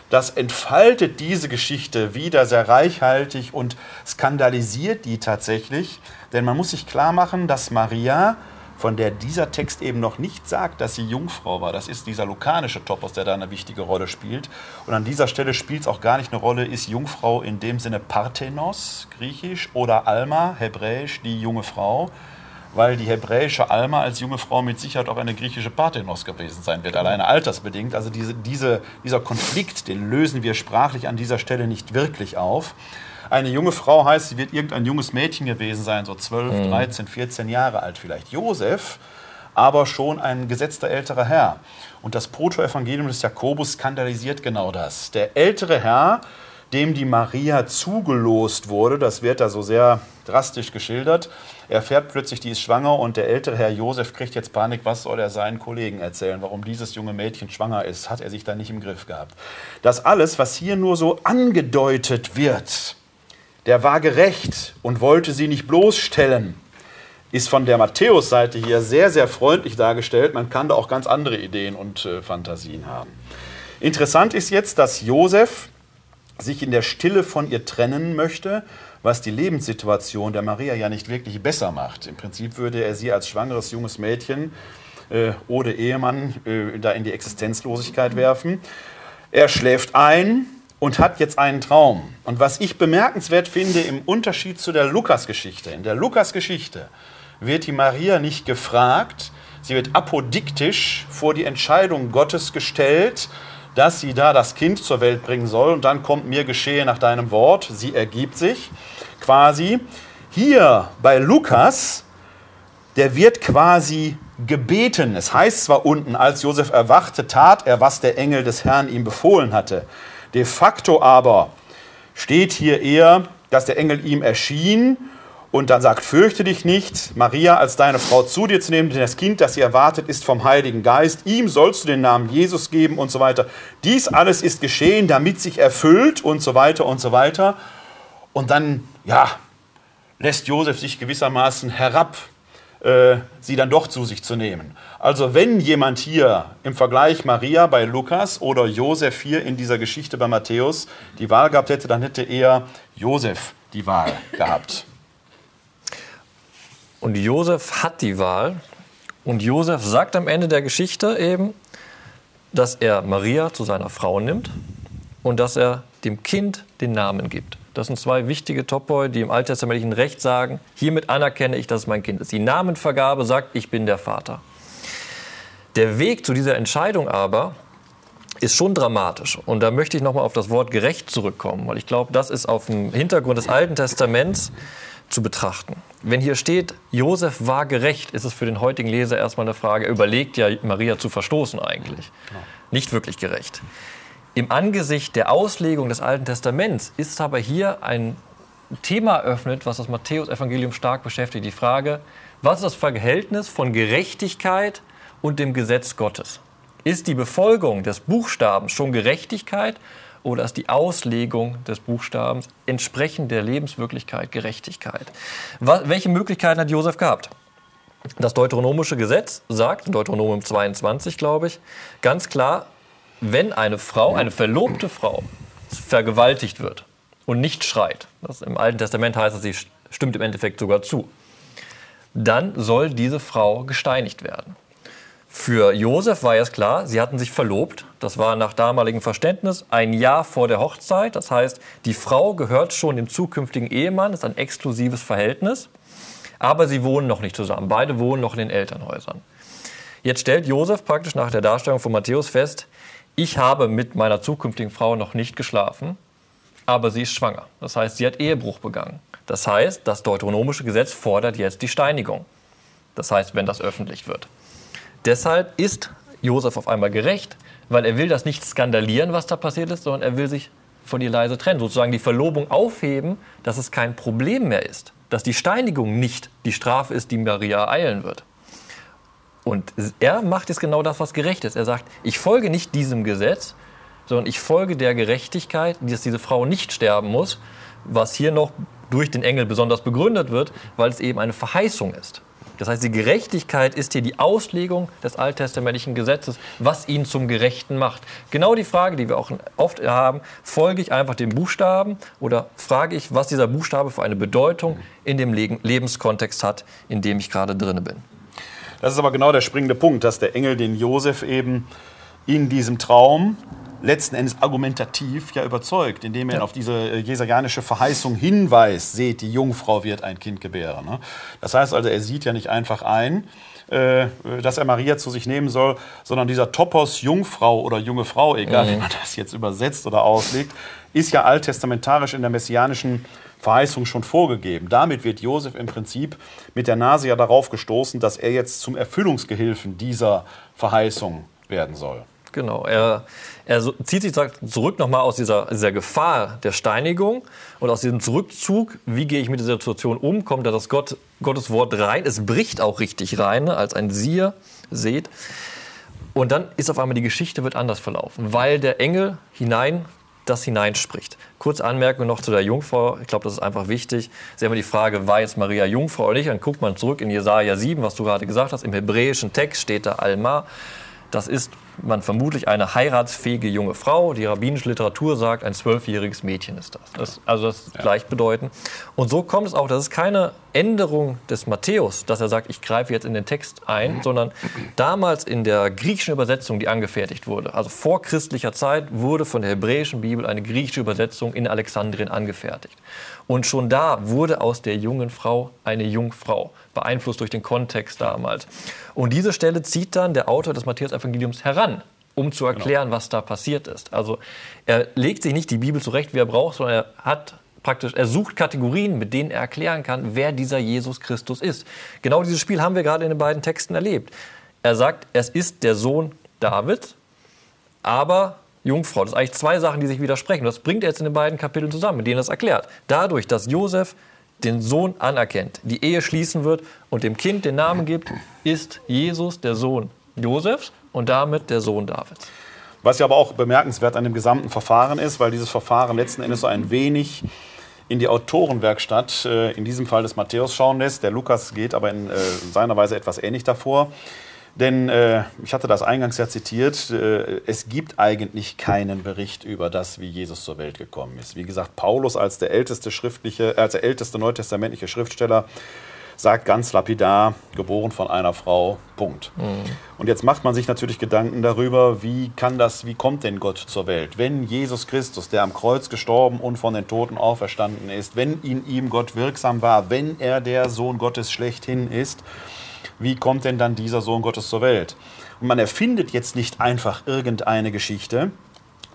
Speaker 3: Das entfaltet diese Geschichte wieder sehr reichhaltig und skandalisiert die tatsächlich. Denn man muss sich klar machen, dass Maria, von der dieser Text eben noch nicht sagt, dass sie Jungfrau war, das ist dieser lukanische Topos, der da eine wichtige Rolle spielt. Und an dieser Stelle spielt es auch gar nicht eine Rolle, ist Jungfrau in dem Sinne Parthenos, griechisch, oder Alma, hebräisch, die junge Frau weil die hebräische Alma als junge Frau mit Sicherheit auch eine griechische Parthenos gewesen sein wird, alleine altersbedingt. Also diese, diese, dieser Konflikt, den lösen wir sprachlich an dieser Stelle nicht wirklich auf. Eine junge Frau heißt, sie wird irgendein junges Mädchen gewesen sein, so 12, 13, 14 Jahre alt vielleicht. Josef, aber schon ein gesetzter älterer Herr. Und das Protoevangelium des Jakobus skandalisiert genau das. Der ältere Herr, dem die Maria zugelost wurde, das wird da so sehr drastisch geschildert, erfährt plötzlich, die ist schwanger und der ältere Herr Josef kriegt jetzt Panik, was soll er seinen Kollegen erzählen, warum dieses junge Mädchen schwanger ist, hat er sich da nicht im Griff gehabt. Das alles, was hier nur so angedeutet wird, der war gerecht und wollte sie nicht bloßstellen, ist von der Matthäus-Seite hier sehr, sehr freundlich dargestellt. Man kann da auch ganz andere Ideen und äh, Fantasien haben. Interessant ist jetzt, dass Josef sich in der Stille von ihr trennen möchte, was die Lebenssituation der Maria ja nicht wirklich besser macht. Im Prinzip würde er sie als schwangeres junges Mädchen äh, ohne Ehemann äh, da in die Existenzlosigkeit werfen. Er schläft ein, und hat jetzt einen Traum. Und was ich bemerkenswert finde im Unterschied zu der Lukas-Geschichte, in der Lukas-Geschichte wird die Maria nicht gefragt, sie wird apodiktisch vor die Entscheidung Gottes gestellt, dass sie da das Kind zur Welt bringen soll und dann kommt mir geschehe nach deinem Wort, sie ergibt sich quasi. Hier bei Lukas, der wird quasi gebeten. Es heißt zwar unten, als Josef erwachte, tat er, was der Engel des Herrn ihm befohlen hatte. De facto aber steht hier eher, dass der Engel ihm erschien und dann sagt, fürchte dich nicht, Maria als deine Frau zu dir zu nehmen, denn das Kind, das sie erwartet, ist vom Heiligen Geist. Ihm sollst du den Namen Jesus geben und so weiter. Dies alles ist geschehen, damit sich erfüllt und so weiter und so weiter. Und dann, ja, lässt Josef sich gewissermaßen herab äh, sie dann doch zu sich zu nehmen. Also wenn jemand hier im Vergleich Maria bei Lukas oder Josef hier in dieser Geschichte bei Matthäus die Wahl gehabt hätte, dann hätte eher Josef die Wahl gehabt.
Speaker 1: Und Josef hat die Wahl. Und Josef sagt am Ende der Geschichte eben, dass er Maria zu seiner Frau nimmt und dass er dem Kind den Namen gibt. Das sind zwei wichtige Topoi, die im alttestamentlichen Recht sagen, hiermit anerkenne ich, dass es mein Kind ist. Die Namenvergabe sagt, ich bin der Vater. Der Weg zu dieser Entscheidung aber ist schon dramatisch. Und da möchte ich nochmal auf das Wort gerecht zurückkommen, weil ich glaube, das ist auf dem Hintergrund des Alten Testaments zu betrachten. Wenn hier steht, Josef war gerecht, ist es für den heutigen Leser erstmal eine Frage, er überlegt ja, Maria zu verstoßen eigentlich. nicht wirklich gerecht. Im Angesicht der Auslegung des Alten Testaments ist aber hier ein Thema eröffnet, was das Matthäus-Evangelium stark beschäftigt. Die Frage, was ist das Verhältnis von Gerechtigkeit und dem Gesetz Gottes? Ist die Befolgung des Buchstabens schon Gerechtigkeit oder ist die Auslegung des Buchstabens entsprechend der Lebenswirklichkeit Gerechtigkeit? Welche Möglichkeiten hat Josef gehabt? Das deuteronomische Gesetz sagt, Deuteronomium 22, glaube ich, ganz klar, wenn eine Frau, eine verlobte Frau, vergewaltigt wird und nicht schreit, das im Alten Testament heißt es, sie stimmt im Endeffekt sogar zu, dann soll diese Frau gesteinigt werden. Für Josef war es klar, sie hatten sich verlobt. Das war nach damaligem Verständnis ein Jahr vor der Hochzeit. Das heißt, die Frau gehört schon dem zukünftigen Ehemann, ist ein exklusives Verhältnis. Aber sie wohnen noch nicht zusammen. Beide wohnen noch in den Elternhäusern. Jetzt stellt Josef praktisch nach der Darstellung von Matthäus fest, ich habe mit meiner zukünftigen Frau noch nicht geschlafen, aber sie ist schwanger. Das heißt, sie hat Ehebruch begangen. Das heißt, das deuteronomische Gesetz fordert jetzt die Steinigung. Das heißt, wenn das öffentlich wird. Deshalb ist Josef auf einmal gerecht, weil er will das nicht skandalieren, was da passiert ist, sondern er will sich von ihr leise trennen, sozusagen die Verlobung aufheben, dass es kein Problem mehr ist, dass die Steinigung nicht die Strafe ist, die Maria eilen wird. Und er macht jetzt genau das, was gerecht ist. Er sagt, ich folge nicht diesem Gesetz, sondern ich folge der Gerechtigkeit, dass diese Frau nicht sterben muss, was hier noch durch den Engel besonders begründet wird, weil es eben eine Verheißung ist. Das heißt, die Gerechtigkeit ist hier die Auslegung des alttestamentlichen Gesetzes, was ihn zum Gerechten macht. Genau die Frage, die wir auch oft haben, folge ich einfach dem Buchstaben oder frage ich, was dieser Buchstabe für eine Bedeutung in dem Lebenskontext hat, in dem ich gerade drin bin.
Speaker 3: Das ist aber genau der springende Punkt, dass der Engel den Josef eben in diesem Traum letzten Endes argumentativ ja überzeugt, indem er auf diese äh, jesajanische Verheißung hinweist, seht, die Jungfrau wird ein Kind gebären. Ne? Das heißt also, er sieht ja nicht einfach ein, äh, dass er Maria zu sich nehmen soll, sondern dieser Topos Jungfrau oder junge Frau, egal mhm. wie man das jetzt übersetzt oder auslegt, ist ja alttestamentarisch in der messianischen Verheißung schon vorgegeben. Damit wird Josef im Prinzip mit der Nase ja darauf gestoßen, dass er jetzt zum Erfüllungsgehilfen dieser Verheißung werden soll.
Speaker 1: Genau, er, er zieht sich zurück nochmal aus dieser, dieser Gefahr der Steinigung und aus diesem Zurückzug, wie gehe ich mit dieser Situation um, kommt da das Gott, Gottes Wort rein. Es bricht auch richtig rein, ne, als ein Sieher, seht. Und dann ist auf einmal die Geschichte wird anders verlaufen, weil der Engel hinein das hineinspricht. Kurze Anmerkung noch zu der Jungfrau. Ich glaube, das ist einfach wichtig. Sie haben die Frage, war jetzt Maria Jungfrau oder nicht? Dann guckt man zurück in Jesaja 7, was du gerade gesagt hast. Im hebräischen Text steht da Alma. Das ist man vermutlich eine heiratsfähige junge Frau. Die rabbinische Literatur sagt, ein zwölfjähriges Mädchen ist das. das also das ist ja. gleichbedeutend. Und so kommt es auch, das ist keine Änderung des Matthäus, dass er sagt, ich greife jetzt in den Text ein, sondern damals in der griechischen Übersetzung, die angefertigt wurde, also vor christlicher Zeit, wurde von der hebräischen Bibel eine griechische Übersetzung in Alexandrien angefertigt. Und schon da wurde aus der jungen Frau eine Jungfrau, beeinflusst durch den Kontext damals. Und diese Stelle zieht dann der Autor des Matthäus-Evangeliums heran, um zu genau. erklären, genau. was da passiert ist. Also er legt sich nicht die Bibel zurecht, wie er braucht, sondern er hat praktisch, er sucht Kategorien, mit denen er erklären kann, wer dieser Jesus Christus ist. Genau dieses Spiel haben wir gerade in den beiden Texten erlebt. Er sagt, es ist der Sohn Davids, aber Jungfrau. Das sind eigentlich zwei Sachen, die sich widersprechen. Das bringt er jetzt in den beiden Kapiteln zusammen, mit denen er es erklärt. Dadurch, dass Josef den Sohn anerkennt, die Ehe schließen wird und dem Kind den Namen gibt, ist Jesus der Sohn Josefs und damit der Sohn Davids.
Speaker 3: Was ja aber auch bemerkenswert an dem gesamten Verfahren ist, weil dieses Verfahren letzten Endes so ein wenig in die Autorenwerkstatt, äh, in diesem Fall des Matthäus, schauen lässt. Der Lukas geht aber in, äh, seiner Weise etwas ähnlich davor. Denn äh, ich hatte das eingangs ja zitiert, äh, es gibt eigentlich keinen Bericht über das, wie Jesus zur Welt gekommen ist. Wie gesagt, Paulus als der älteste schriftliche, als der älteste neutestamentliche Schriftsteller sagt ganz lapidar, geboren von einer Frau, Punkt. Mhm. Und jetzt macht man sich natürlich Gedanken darüber, wie kann das, wie kommt denn Gott zur Welt? Wenn Jesus Christus, der am Kreuz gestorben und von den Toten auferstanden ist, wenn in ihm Gott wirksam war, wenn er der Sohn Gottes schlechthin ist, wie kommt denn dann dieser Sohn Gottes zur Welt? Und man erfindet jetzt nicht einfach irgendeine Geschichte,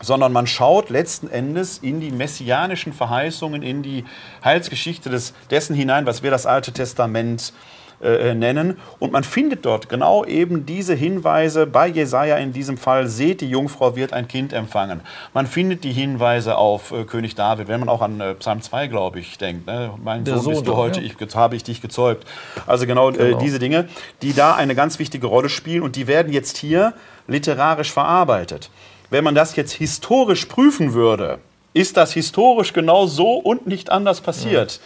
Speaker 3: sondern man schaut letzten Endes in die messianischen Verheißungen, in die Heilsgeschichte des, dessen hinein, was wir das Alte Testament äh, nennen. Und man findet dort genau eben diese Hinweise bei Jesaja in diesem Fall: Seht, die Jungfrau wird ein Kind empfangen. Man findet die Hinweise auf äh, König David, wenn man auch an äh, Psalm 2, glaube ich, denkt. Ne? Mein
Speaker 1: Der
Speaker 3: Sohn, bist
Speaker 1: Sohn
Speaker 3: du heute,
Speaker 1: ja.
Speaker 3: ich, habe ich dich gezeugt. Also genau,
Speaker 1: Genau.
Speaker 3: Äh, diese Dinge, die da eine ganz wichtige Rolle spielen und die werden jetzt hier literarisch verarbeitet. Wenn man das jetzt historisch prüfen würde, ist das historisch genau so und nicht anders passiert,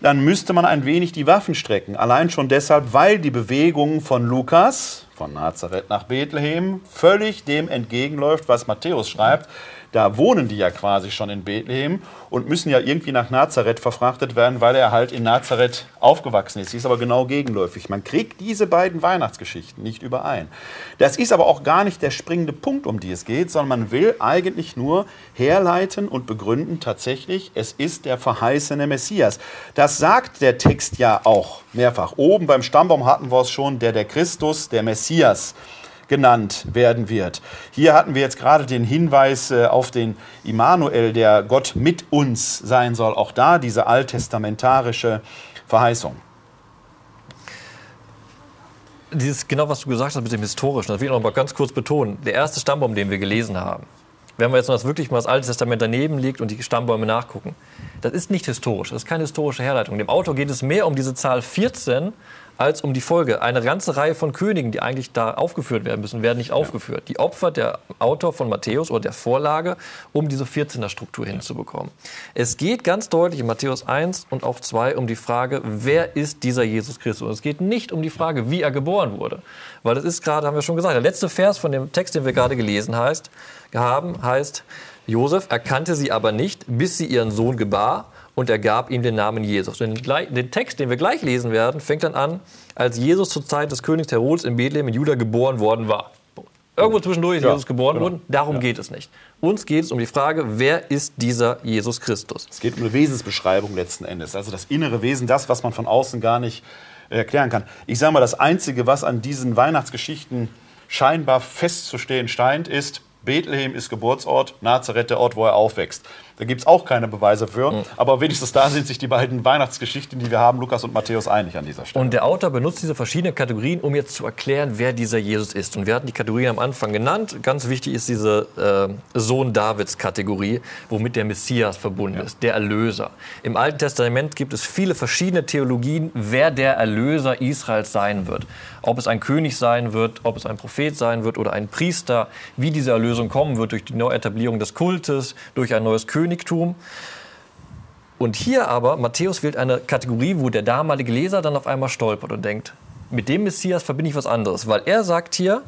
Speaker 3: dann müsste man ein wenig die Waffen strecken. Allein schon deshalb, weil die Bewegung von Lukas, von Nazareth nach Bethlehem, völlig dem entgegenläuft, was Matthäus schreibt. Da wohnen die ja quasi schon in Bethlehem und müssen ja irgendwie nach Nazareth verfrachtet werden, weil er halt in Nazareth aufgewachsen ist. Sie ist aber genau gegenläufig. Man kriegt diese beiden Weihnachtsgeschichten nicht überein. Das ist aber auch gar nicht der springende Punkt, um die es geht, sondern man will eigentlich nur herleiten und begründen tatsächlich, es ist der verheißene Messias. Das sagt der Text ja auch mehrfach. Oben beim Stammbaum hatten wir es schon, der der Christus, der Messias genannt werden wird. Hier hatten wir jetzt gerade den Hinweis äh, auf den Immanuel, der Gott mit uns sein soll. Auch da diese alttestamentarische Verheißung.
Speaker 1: Dieses, genau was du gesagt hast mit dem Historischen, das will ich noch mal ganz kurz betonen. Der erste Stammbaum, den wir gelesen haben, wenn wir jetzt das wirklich mal das Alte Testament daneben liegt und die Stammbäume nachgucken, das ist nicht historisch, das ist keine historische Herleitung. Dem Autor geht es mehr um diese Zahl 14 als um die Folge. Eine ganze Reihe von Königen, die eigentlich da aufgeführt werden müssen, werden nicht aufgeführt. Die opfert der Autor von Matthäus oder der Vorlage, um diese 14er-Struktur hinzubekommen. Es geht ganz deutlich in Matthäus 1 und auch 2 um die Frage, wer ist dieser Jesus Christus? Und es geht nicht um die Frage, wie er geboren wurde. Weil das ist gerade, haben wir schon gesagt, der letzte Vers von dem Text, den wir gerade gelesen heißt, haben, heißt, Josef erkannte sie aber nicht, bis sie ihren Sohn gebar und er gab ihm den Namen Jesus. Den, den Text, den wir gleich lesen werden, fängt dann an, als Jesus zur Zeit des Königs Herodes in Bethlehem in Juda geboren worden war. Irgendwo zwischendurch ist
Speaker 3: Ja,
Speaker 1: Jesus geboren
Speaker 3: genau.
Speaker 1: worden. Darum
Speaker 3: Ja.
Speaker 1: geht es nicht. Uns geht es um die Frage, wer ist dieser Jesus Christus?
Speaker 3: Es geht um eine Wesensbeschreibung letzten Endes. Also das innere Wesen, das, was man von außen gar nicht erklären kann. Ich sage mal, das Einzige, was an diesen Weihnachtsgeschichten scheinbar festzustehen scheint, ist, Bethlehem ist Geburtsort, Nazareth der Ort, wo er aufwächst. Da gibt es auch keine Beweise für, aber wenigstens da sind sich die beiden Weihnachtsgeschichten, die wir haben, Lukas und Matthäus, einig an dieser Stelle.
Speaker 1: Und der Autor benutzt diese verschiedenen Kategorien, um jetzt zu erklären, wer dieser Jesus ist. Und wir hatten die Kategorien am Anfang genannt. Ganz wichtig ist diese äh, Sohn Davids-Kategorie, womit der Messias verbunden ist, der Erlöser. Im Alten Testament gibt es viele verschiedene Theologien, wer der Erlöser Israels sein wird. Ob es ein König sein wird, ob es ein Prophet sein wird oder ein Priester, wie diese Erlösung kommen wird durch die Neuetablierung des Kultes, durch ein neues Königtum. Und hier aber, Matthäus wählt eine Kategorie, wo der damalige Leser dann auf einmal stolpert und denkt, mit dem Messias verbinde ich was anderes. Weil er sagt hier,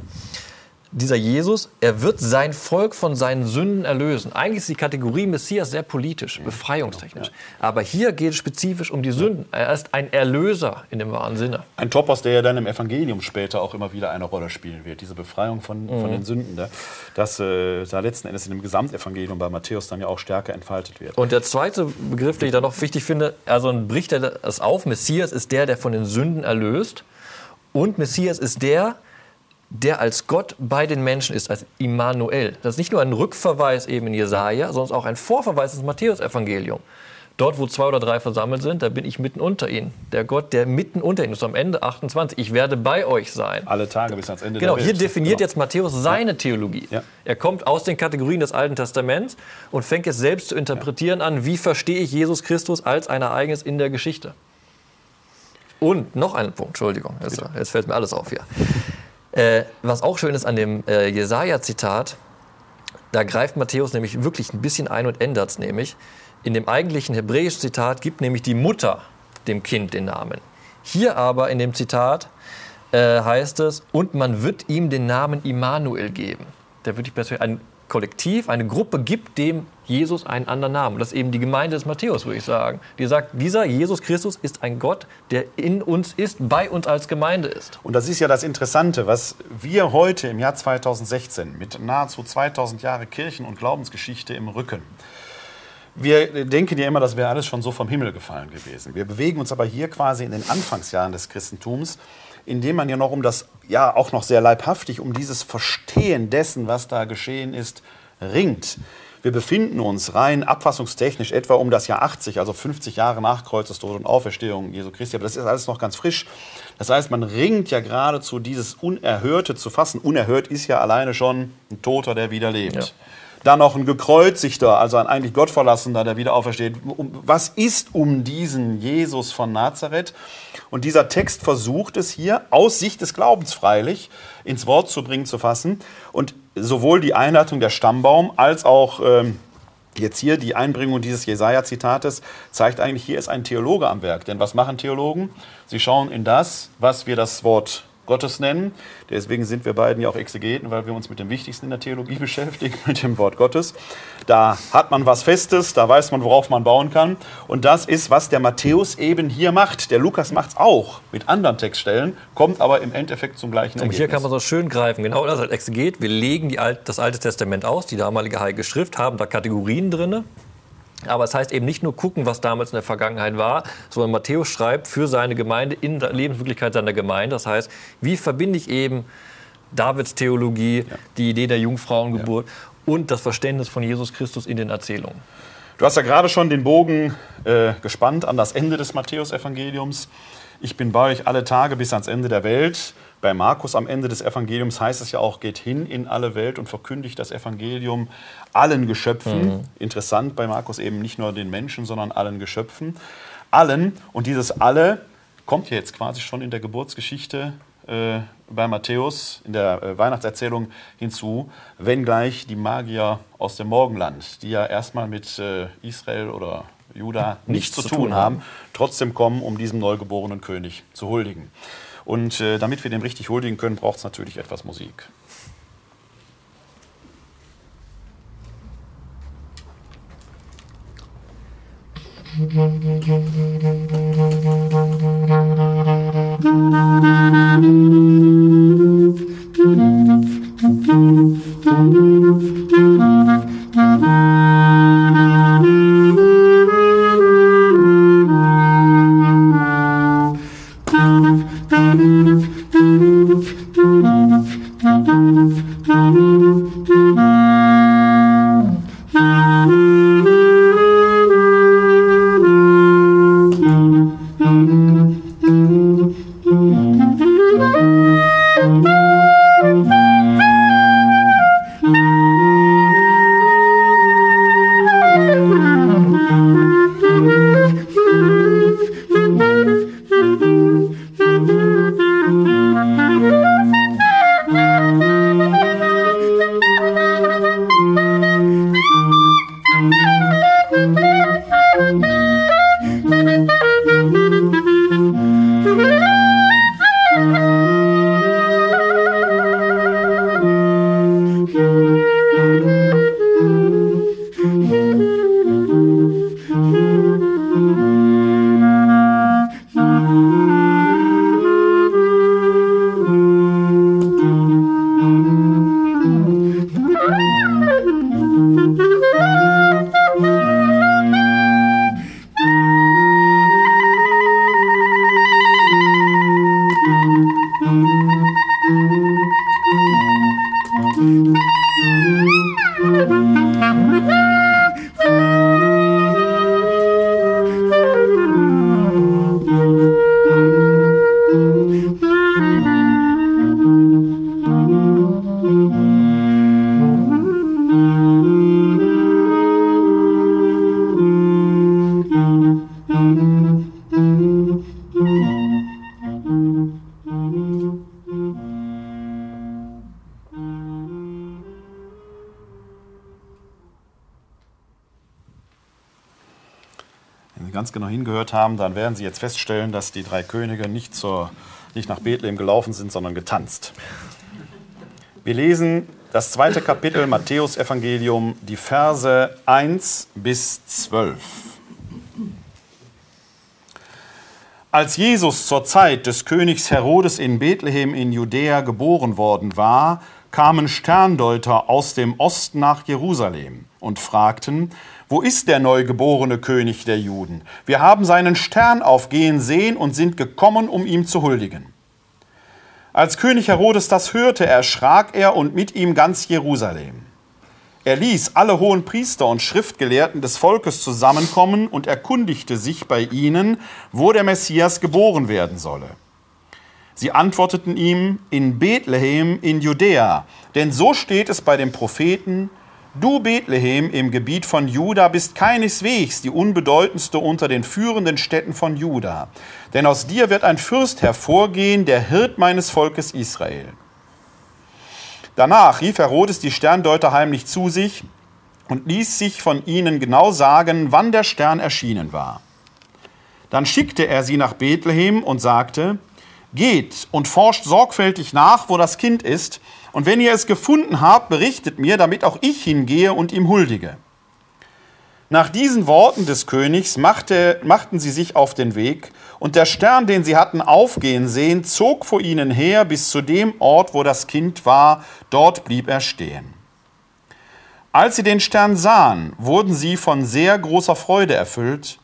Speaker 1: dieser Jesus, er wird sein Volk von seinen Sünden erlösen. Eigentlich ist die Kategorie Messias sehr politisch, befreiungstechnisch. Aber hier geht es spezifisch um die Sünden. Er ist ein Erlöser in dem wahren Sinne.
Speaker 3: Ein Topos, der ja dann im Evangelium später auch immer wieder eine Rolle spielen wird. Diese Befreiung von, von den Sünden, ne? das äh, da letzten Endes in dem Gesamtevangelium bei Matthäus dann ja auch stärker entfaltet wird.
Speaker 1: Und der zweite Begriff, den ich da noch wichtig finde, also ein bricht er das auf. Messias ist der, der von den Sünden erlöst. Und Messias ist der, der als Gott bei den Menschen ist, als Immanuel. Das ist nicht nur ein Rückverweis eben in Jesaja, sondern auch ein Vorverweis ins Matthäusevangelium. Dort, wo zwei oder drei versammelt sind, da bin ich mitten unter ihnen. Der Gott, der mitten unter ihnen ist. Am Ende 28. Ich werde bei euch sein.
Speaker 3: Alle Tage bis ans Ende
Speaker 1: Genau,
Speaker 3: der
Speaker 1: hier
Speaker 3: Welt.
Speaker 1: definiert
Speaker 3: Genau.
Speaker 1: jetzt Matthäus seine Theologie.
Speaker 3: Ja.
Speaker 1: Er kommt aus den Kategorien des Alten Testaments und fängt jetzt selbst zu interpretieren an, wie verstehe ich Jesus Christus als ein Ereignis in der Geschichte. Und noch einen Punkt, Entschuldigung, jetzt, jetzt fällt mir alles auf hier. Äh, was auch schön ist an dem äh, Jesaja-Zitat, da greift Matthäus nämlich wirklich ein bisschen ein und ändert es nämlich. In dem eigentlichen hebräischen Zitat gibt nämlich die Mutter dem Kind den Namen. Hier aber in dem Zitat äh, heißt es, und man wird ihm den Namen Immanuel geben. Der wird die Perspektive, ein Kollektiv, eine Gruppe gibt dem Jesus einen anderen Namen. Das ist eben die Gemeinde des Matthäus, würde ich sagen. Die sagt, dieser Jesus Christus ist ein Gott, der in uns ist, bei uns als Gemeinde ist.
Speaker 3: Und das ist ja das Interessante, was wir heute im Jahr 2016 mit nahezu 2000 Jahre Kirchen- und Glaubensgeschichte im Rücken. Wir denken ja immer, das wäre alles schon so vom Himmel gefallen gewesen. Wir bewegen uns aber hier quasi in den Anfangsjahren des Christentums, indem man ja noch um das, ja auch noch sehr leibhaftig, um dieses Verstehen dessen, was da geschehen ist, ringt. Wir befinden uns rein abfassungstechnisch etwa um das Jahr 80, also 50 Jahre nach Kreuzestod und Auferstehung Jesu Christi. Aber das ist alles noch ganz frisch. Das heißt, man ringt ja geradezu dieses Unerhörte zu fassen. Unerhört ist ja alleine schon ein Toter, der wieder lebt. Ja. Dann noch ein Gekreuzigter, also ein eigentlich Gottverlassener, der wieder aufersteht. Was ist um diesen Jesus von Nazareth? Und dieser Text versucht es hier, aus Sicht des Glaubens freilich, ins Wort zu bringen, zu fassen. Und sowohl die Einleitung der Stammbaum als auch ähm, jetzt hier die Einbringung dieses Jesaja-Zitates zeigt eigentlich, hier ist ein Theologe am Werk. Denn was machen Theologen? Sie schauen in das, was wir das Wort Gottes nennen. Deswegen sind wir beiden ja auch Exegeten, weil wir uns mit dem Wichtigsten in der Theologie beschäftigen, mit dem Wort Gottes. Da hat man was Festes, da weiß man, worauf man bauen kann. Und das ist, was der Matthäus eben hier macht. Der Lukas macht es auch mit anderen Textstellen, kommt aber im Endeffekt zum gleichen
Speaker 1: Und Ergebnis. hier kann man so schön greifen. Genau das als Exeget. Wir legen Alt, das Alte Testament aus, die damalige Heilige Schrift, haben da Kategorien drin. Aber es heißt eben nicht nur gucken, was damals in der Vergangenheit war, sondern Matthäus schreibt für seine Gemeinde in der Lebenswirklichkeit seiner Gemeinde. Das heißt, wie verbinde ich eben Davids Theologie, ja. die Idee der Jungfrauengeburt ja. und das Verständnis von Jesus Christus in den Erzählungen?
Speaker 3: Du hast ja gerade schon den Bogen äh, gespannt an das Ende des Matthäusevangeliums. Ich bin bei euch alle Tage bis ans Ende der Welt. Bei Markus am Ende des Evangeliums heißt es ja auch, geht hin in alle Welt und verkündigt das Evangelium allen Geschöpfen. Mhm. Interessant bei Markus eben nicht nur den Menschen, sondern allen Geschöpfen. Allen. Und dieses alle kommt ja jetzt quasi schon in der Geburtsgeschichte äh, bei Matthäus, in der äh, Weihnachtserzählung hinzu, wenngleich die Magier aus dem Morgenland, die ja erstmal mit äh, Israel oder Juda nichts, nichts zu, tun haben, haben, trotzdem kommen, um diesem neugeborenen König zu huldigen. Und äh, damit wir dem richtig huldigen können, braucht es natürlich etwas Musik. Musik gehört haben, dann werden Sie jetzt feststellen, dass die drei Könige nicht, zur, nicht nach Bethlehem gelaufen sind, sondern getanzt. Wir lesen das zweite Kapitel Matthäus Evangelium, die Verse 1 bis 12. Als Jesus zur Zeit des Königs Herodes in Bethlehem in Judäa geboren worden war, kamen Sterndeuter aus dem Osten nach Jerusalem und fragten, wo ist der neugeborene König der Juden? Wir haben seinen Stern aufgehen sehen und sind gekommen, um ihm zu huldigen. Als König Herodes das hörte, erschrak er und mit ihm ganz Jerusalem. Er ließ alle hohen Priester und Schriftgelehrten des Volkes zusammenkommen und erkundigte sich bei ihnen, wo der Messias geboren werden solle. Sie antworteten ihm, in Bethlehem in Judäa, denn so steht es bei dem Propheten, Du Bethlehem im Gebiet von Juda bist keineswegs die unbedeutendste unter den führenden Städten von Juda, denn aus dir wird ein Fürst hervorgehen, der Hirt meines Volkes Israel. Danach rief Herodes die Sterndeuter heimlich zu sich und ließ sich von ihnen genau sagen, wann der Stern erschienen war. Dann schickte er sie nach Bethlehem und sagte, Geht und forscht sorgfältig nach, wo das Kind ist, und wenn ihr es gefunden habt, berichtet mir, damit auch ich hingehe und ihm huldige. Nach diesen Worten des Königs machte, machten sie sich auf den Weg, und der Stern, den sie hatten aufgehen sehen, zog vor ihnen her bis zu dem Ort, wo das Kind war, dort blieb er stehen. Als sie den Stern sahen, wurden sie von sehr großer Freude erfüllt,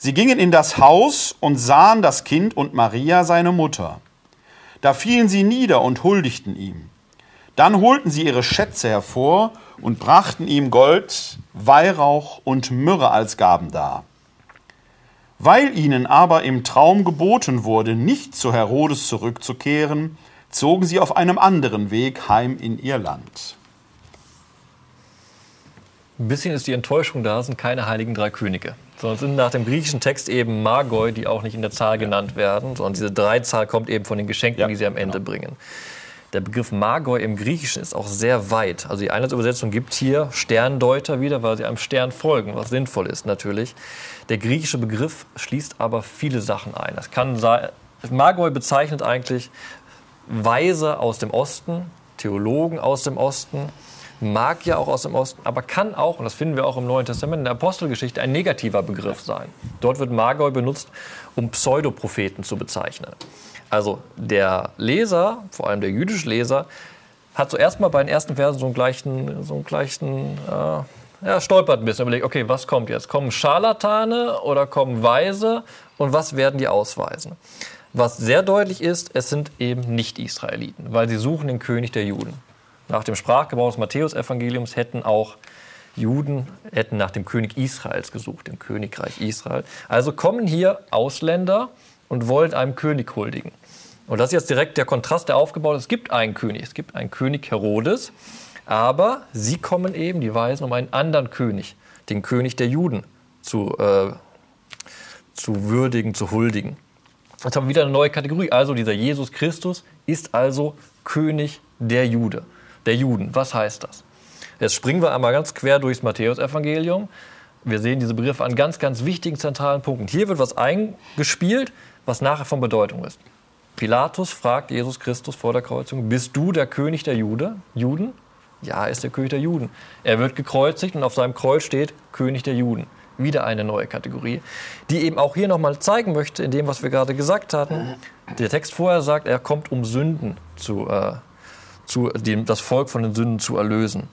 Speaker 3: Sie gingen in das Haus und sahen das Kind und Maria, seine Mutter. Da fielen sie nieder und huldigten ihm. Dann holten sie ihre Schätze hervor und brachten ihm Gold, Weihrauch und Myrrhe als Gaben dar. Weil ihnen aber im Traum geboten wurde, nicht zu Herodes zurückzukehren, zogen sie auf einem anderen Weg heim in ihr Land.
Speaker 1: Ein bisschen ist die Enttäuschung da, sind keine heiligen drei Könige sondern sind nach dem griechischen Text eben Magoi, die auch nicht in der Zahl genannt werden, sondern diese Dreizahl kommt eben von den Geschenken, ja, die sie am Ende genau. bringen. Der Begriff Magoi im Griechischen ist auch sehr weit. Also die Einheitsübersetzung gibt hier Sterndeuter wieder, weil sie einem Stern folgen, was sinnvoll ist natürlich. Der griechische Begriff schließt aber viele Sachen ein. Das kann sein, Magoi bezeichnet eigentlich Weise aus dem Osten, Theologen aus dem Osten, mag ja auch aus dem Osten, aber kann auch, und das finden wir auch im Neuen Testament, in der Apostelgeschichte, ein negativer Begriff sein. Dort wird Magoi benutzt, um Pseudopropheten zu bezeichnen. Also der Leser, vor allem der jüdische Leser, hat zuerst mal bei den ersten Versen so einen gleichen, so einen gleichen äh, ja, stolpert ein bisschen, überlegt, okay, was kommt jetzt? Kommen Scharlatane oder kommen Weise und was werden die ausweisen? Was sehr deutlich ist, es sind eben nicht Israeliten, weil sie suchen den König der Juden. Nach dem Sprachgebrauch des Matthäusevangeliums hätten auch Juden hätten nach dem König Israels gesucht, dem Königreich Israel. Also kommen hier Ausländer und wollen einem König huldigen. Und das ist jetzt direkt der Kontrast, der aufgebaut ist. Es gibt einen König, es gibt einen König Herodes, aber sie kommen eben, die Weisen, um einen anderen König, den König der Juden, zu, äh, zu würdigen, zu huldigen. Jetzt haben wir wieder eine neue Kategorie. Also dieser Jesus Christus ist also König der Jude der Juden. Was heißt das? Jetzt springen wir einmal ganz quer durchs Matthäusevangelium. Wir sehen diese Begriffe an ganz, ganz wichtigen zentralen Punkten. Hier wird was eingespielt, was nachher von Bedeutung ist. Pilatus fragt Jesus Christus vor der Kreuzung: Bist du der König der Jude? Juden? Ja, er ist der König der Juden. Er wird gekreuzigt und auf seinem Kreuz steht König der Juden. Wieder eine neue Kategorie, die eben auch hier nochmal zeigen möchte, in dem, was wir gerade gesagt hatten. Der Text vorher sagt, er kommt, um Sünden zu äh, zu, dem, das Volk von den Sünden zu erlösen.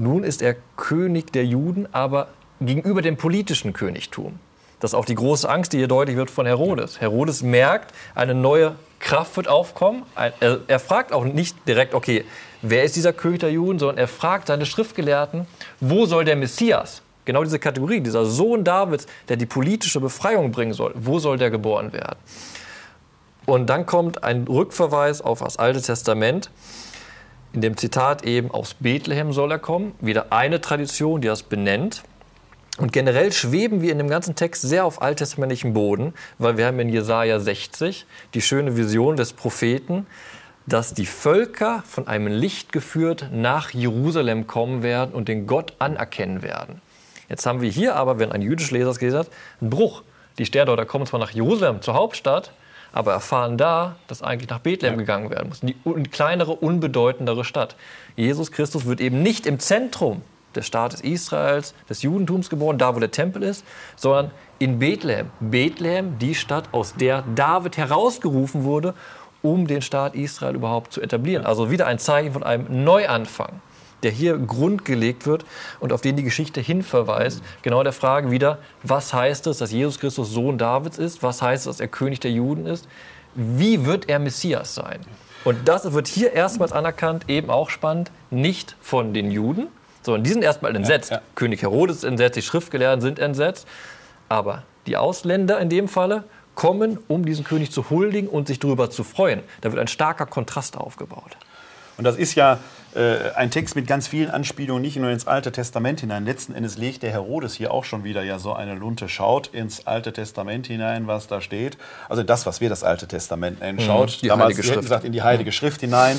Speaker 1: Nun ist er König der Juden, aber gegenüber dem politischen Königtum. Das ist auch die große Angst, die hier deutlich wird von Herodes. Herodes merkt, eine neue Kraft wird aufkommen. Er, er, fragt auch nicht direkt, okay, wer ist dieser König der Juden, sondern er fragt seine Schriftgelehrten, wo soll der Messias, genau diese Kategorie, dieser Sohn Davids, der die politische Befreiung bringen soll, wo soll der geboren werden? Und dann kommt ein Rückverweis auf das Alte Testament in dem Zitat eben aus Bethlehem soll er kommen. Wieder eine Tradition, die das benennt. Und generell schweben wir in dem ganzen Text sehr auf alttestamentlichem Boden, weil wir haben in Jesaja 60 die schöne Vision des Propheten, dass die Völker von einem Licht geführt nach Jerusalem kommen werden und den Gott anerkennen werden. Jetzt haben wir hier aber, wenn ein jüdischer Leser es gelesen hat, einen Bruch. Die Sterndeuter kommen zwar nach Jerusalem, zur Hauptstadt, aber erfahren da, dass eigentlich nach Bethlehem gegangen werden muss. Die kleinere, unbedeutendere Stadt. Jesus Christus wird eben nicht im Zentrum des Staates Israels, des Judentums geboren, da wo der Tempel ist, sondern in Bethlehem. Bethlehem, die Stadt, aus der David herausgerufen wurde, um den Staat Israel überhaupt zu etablieren. Also wieder ein Zeichen von einem Neuanfang der hier grundgelegt wird und auf den die Geschichte hinverweist. Genau der Frage wieder, was heißt es, dass Jesus Christus Sohn Davids ist? Was heißt es, dass er König der Juden ist? Wie wird er Messias sein? Und das wird hier erstmals anerkannt, eben auch spannend, nicht von den Juden, So, und die sind erstmal entsetzt.
Speaker 3: Ja, ja.
Speaker 1: König Herodes ist entsetzt, die Schriftgelehrten sind entsetzt. Aber die Ausländer in dem Falle kommen, um diesen König zu huldigen und sich darüber zu freuen. Da wird ein starker Kontrast aufgebaut.
Speaker 3: Und das ist ja äh, ein Text mit ganz vielen Anspielungen, nicht nur ins Alte Testament hinein. Letzten Endes legt der Herodes hier auch schon wieder ja so eine Lunte, schaut ins Alte Testament hinein, was da steht. Also das, was wir das Alte Testament nennen, schaut
Speaker 1: die
Speaker 3: damals
Speaker 1: Heilige Schrift.
Speaker 3: gesagt in die Heilige Schrift hinein.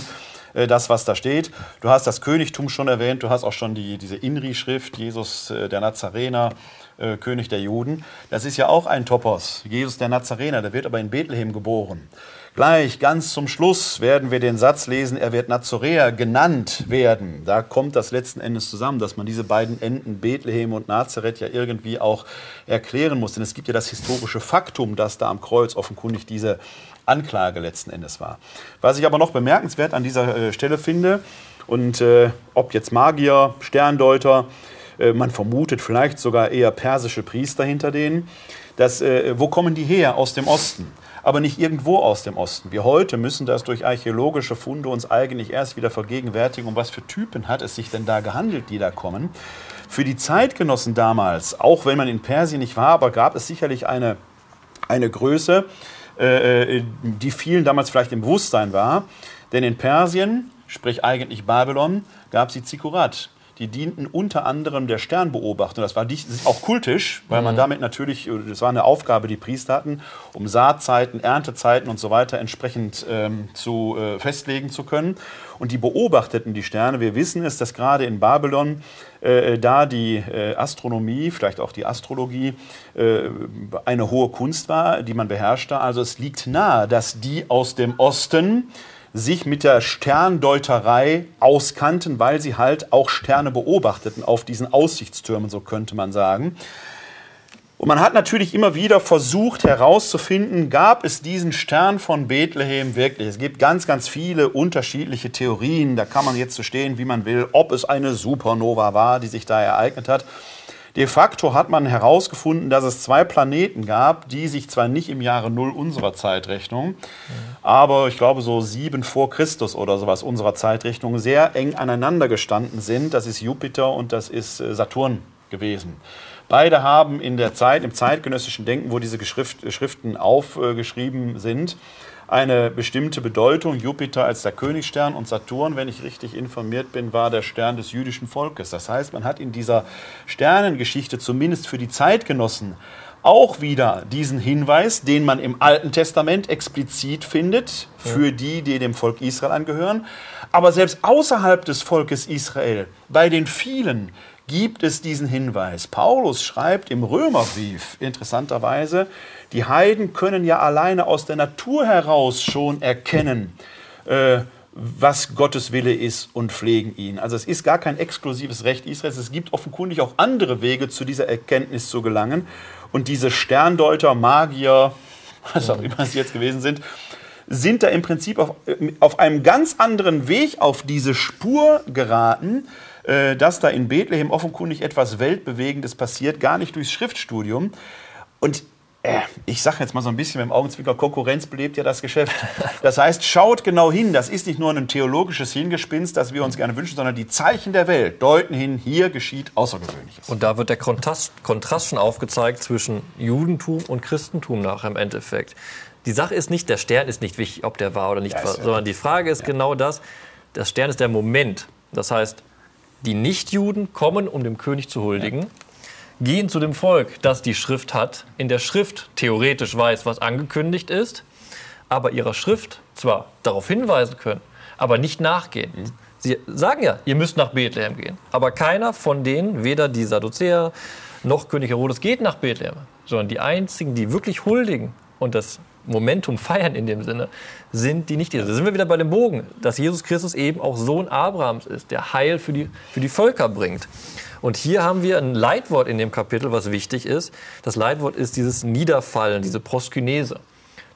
Speaker 3: äh, Das, was da steht. Du hast das Königtum schon erwähnt, du hast auch schon die, diese Inri-Schrift, Jesus äh, der Nazarener, äh, König der Juden. Das ist ja auch ein Topos, Jesus der Nazarener, der wird aber in Bethlehem geboren. Gleich ganz zum Schluss werden wir den Satz lesen, er wird Nazoräer genannt werden. Da kommt das letzten Endes zusammen, dass man diese beiden Enden Bethlehem und Nazareth ja irgendwie auch erklären muss. Denn es gibt ja das historische Faktum, dass da am Kreuz offenkundig diese Anklage letzten Endes war. Was ich aber noch bemerkenswert an dieser äh, Stelle finde, und äh, ob jetzt Magier, Sterndeuter, äh, man vermutet vielleicht sogar eher persische Priester hinter denen, dass, äh, wo kommen die her? Aus dem Osten aber nicht irgendwo aus dem Osten. Wir heute müssen das durch archäologische Funde uns eigentlich erst wieder vergegenwärtigen, um was für Typen hat es sich denn da gehandelt, die da kommen. Für die Zeitgenossen damals, auch wenn man in Persien nicht war, aber gab es sicherlich eine, eine Größe, äh, die vielen damals vielleicht im Bewusstsein war. Denn in Persien, sprich eigentlich Babylon, gab es die Zikurat. Die dienten unter anderem der Sternbeobachtung. Das war auch kultisch, weil man damit natürlich, das war eine Aufgabe, die Priester hatten, um Saatzeiten, Erntezeiten und so weiter entsprechend ähm, zu, äh, festlegen zu können. Und die beobachteten die Sterne. Wir wissen es, dass gerade in Babylon äh, da die äh, Astronomie, vielleicht auch die Astrologie, äh, eine hohe Kunst war, die man beherrschte. Also es liegt nahe, dass die aus dem Osten sich mit der Sterndeuterei auskannten, weil sie halt auch Sterne beobachteten auf diesen Aussichtstürmen, so könnte man sagen. Und man hat natürlich immer wieder versucht herauszufinden, gab es diesen Stern von Bethlehem wirklich? Es gibt ganz, ganz viele unterschiedliche Theorien. Da kann man jetzt so stehen, wie man will, ob es eine Supernova war, die sich da ereignet hat. De facto hat man herausgefunden, dass es zwei Planeten gab, die sich zwar nicht im Jahre Null unserer Zeitrechnung, aber ich glaube so sieben vor Christus oder sowas unserer Zeitrechnung sehr eng aneinander gestanden sind. Das ist Jupiter und das ist äh, Saturn gewesen. Beide haben in der Zeit, im zeitgenössischen Denken, wo diese Geschrift, Schriften aufgeschrieben sind, eine bestimmte Bedeutung. Jupiter als der Königsstern und Saturn, wenn ich richtig informiert bin, war der Stern des jüdischen Volkes. Das heißt, man hat in dieser Sternengeschichte zumindest für die Zeitgenossen auch wieder diesen Hinweis, den man im Alten Testament explizit findet, für die, die dem Volk Israel angehören. Aber selbst außerhalb des Volkes Israel, bei den vielen, gibt es diesen Hinweis. Paulus schreibt im Römerbrief interessanterweise, die Heiden können ja alleine aus der Natur heraus schon erkennen, äh, was Gottes Wille ist und pflegen ihn. Also es ist gar kein exklusives Recht Israels. Es gibt offenkundig auch andere Wege, zu dieser Erkenntnis zu gelangen. Und diese Sterndeuter, Magier, was auch immer sie jetzt gewesen sind, sind da im Prinzip auf, auf einem ganz anderen Weg auf diese Spur geraten, äh, dass da in Bethlehem offenkundig etwas Weltbewegendes passiert, gar nicht durchs Schriftstudium. Und äh, ich sage jetzt mal so ein bisschen mit dem Augenzwicker, Konkurrenz belebt ja das Geschäft. Das heißt, schaut genau hin, das ist nicht nur ein theologisches Hingespinst, das wir uns gerne wünschen, sondern die Zeichen der Welt deuten hin, hier geschieht Außergewöhnliches.
Speaker 1: Und da wird der Kontrast, Kontrast schon aufgezeigt zwischen Judentum und Christentum nachher im Endeffekt. Die Sache ist nicht, der Stern ist nicht wichtig, ob der war oder nicht
Speaker 3: Ja,
Speaker 1: war,
Speaker 3: ja-
Speaker 1: sondern die Frage ist genau das, der Stern ist der Moment. Das heißt, die Nichtjuden kommen, um dem König zu huldigen, gehen zu dem Volk, das die Schrift hat, in der Schrift theoretisch weiß, was angekündigt ist, aber ihrer Schrift zwar darauf hinweisen können, aber nicht nachgehen. Sie sagen ja, ihr müsst nach Bethlehem gehen, aber keiner von denen, weder die Sadduzäer noch König Herodes, geht nach Bethlehem, sondern die einzigen, die wirklich huldigen und das Momentum feiern in dem Sinne, sind die nicht. Da sind wir wieder bei dem Bogen, dass Jesus Christus eben auch Sohn Abrahams ist, der Heil für die, für die Völker bringt. Und hier haben wir ein Leitwort in dem Kapitel, was wichtig ist. Das Leitwort ist dieses Niederfallen, diese Proskynese.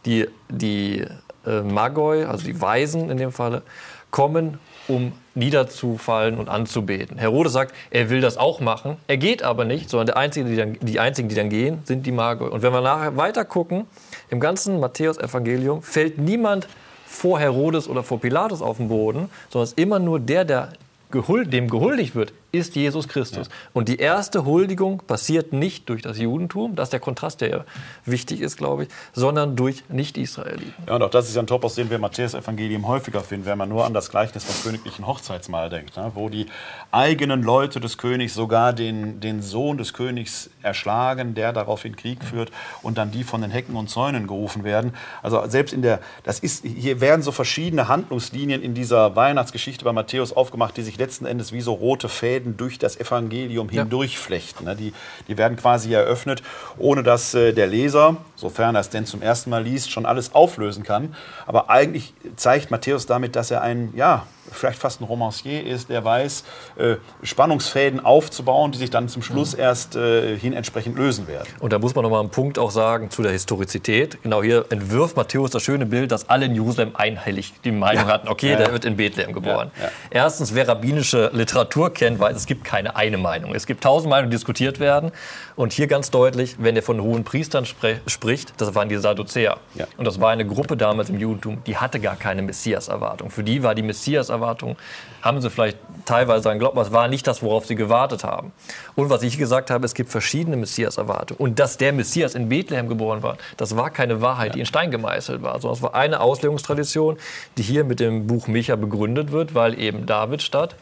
Speaker 1: Die, die äh, Magoi, also die Weisen in dem Falle, kommen, um niederzufallen und anzubeten. Herodes sagt, er will das auch machen. Er geht aber nicht, sondern der Einzige, die, dann, die einzigen, die dann gehen, sind die Magoi. Und wenn wir nachher weiter gucken, im ganzen Matthäus-Evangelium fällt niemand vor Herodes oder vor Pilatus auf den Boden, sondern es ist immer nur der, der gehul dem gehuldigt wird, ist Jesus Christus. Ja. Und die erste Huldigung passiert nicht durch das Judentum, das ist der Kontrast, der ja wichtig ist, glaube ich, sondern durch Nicht-Israeliten.
Speaker 3: Ja, und auch das ist ja ein Topos, den wir im Matthäus-Evangelium häufiger finden, wenn man nur an das Gleichnis vom königlichen Hochzeitsmahl denkt, ne? wo die eigenen Leute des Königs sogar den, den Sohn des Königs erschlagen, der daraufhin Krieg führt und dann die von den Hecken und Zäunen gerufen werden. Also selbst in der, das ist, hier werden so verschiedene Handlungslinien in dieser Weihnachtsgeschichte bei Matthäus aufgemacht, die sich letzten Endes wie so rote Fäden durch das Evangelium hindurchflechten. Ne? Die, die werden quasi eröffnet, ohne dass äh, der Leser, sofern er es denn zum ersten Mal liest, schon alles auflösen kann. Aber eigentlich zeigt Matthäus damit, dass er ein, ja, vielleicht fast ein Romancier ist, der weiß, äh, Spannungsfäden aufzubauen, die sich dann zum Schluss mhm. erst äh, hin entsprechend lösen werden.
Speaker 1: Und da muss man noch mal einen Punkt auch sagen zu der Historizität. Genau hier entwirft Matthäus das schöne Bild, dass alle in Jerusalem einhellig die Meinung ja. hatten, okay, ja, der wird in Bethlehem geboren. Ja, Erstens, wer rabbinische Literatur kennt, weiß, es gibt keine eine Meinung. Es gibt tausend Meinungen, die diskutiert werden. Und hier ganz deutlich, wenn er von hohen Priestern spricht, das waren die Sadduzäer. Und das war eine Gruppe damals im Judentum, die hatte gar keine Messias-Erwartung. Für die war die Messias Erwartungen haben sie vielleicht teilweise an Glauben, es war nicht das, worauf sie gewartet haben. Und was ich gesagt habe, es gibt verschiedene Messias-Erwartungen. Und dass der Messias in Bethlehem geboren war, das war keine Wahrheit, die in Stein gemeißelt war, sondern es war eine Auslegungstradition, die hier mit dem Buch Micha begründet wird, weil eben David statt.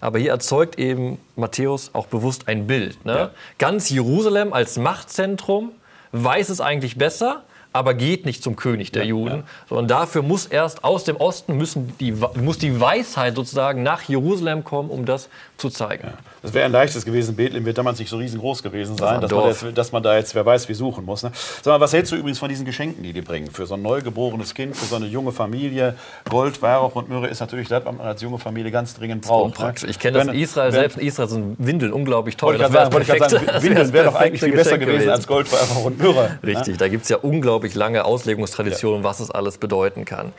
Speaker 1: Aber hier erzeugt eben Matthäus auch bewusst ein Bild. Ne? Ja. Ganz Jerusalem als Machtzentrum weiß es eigentlich besser, aber geht nicht zum König der ja, Juden, ja. sondern dafür muss erst aus dem Osten müssen die, muss die Weisheit sozusagen nach Jerusalem kommen, um das zu zeigen. Ja.
Speaker 3: Das wäre ein leichtes gewesen. Bethlehem wird damals nicht so riesengroß gewesen sein, das dass, man das, dass, man da jetzt, wer weiß, wie suchen muss. Ne? Sag mal, was hältst du übrigens von diesen Geschenken, die die bringen? Für so ein neugeborenes Kind, für so eine junge Familie. Gold, Weihrauch und Myrrhe ist natürlich das, was man als junge Familie ganz dringend braucht.
Speaker 1: Ne? Ich kenne das in Israel, wenn, selbst in Israel sind Windeln unglaublich teuer.
Speaker 3: Sagen, Windeln wäre doch eigentlich viel besser gewesen, gewesen als Gold, Weihrauch und Myrrhe.
Speaker 1: Ne? Richtig, ne? da gibt es ja unglaublich lange Auslegungstraditionen, ja. was es alles bedeuten kann.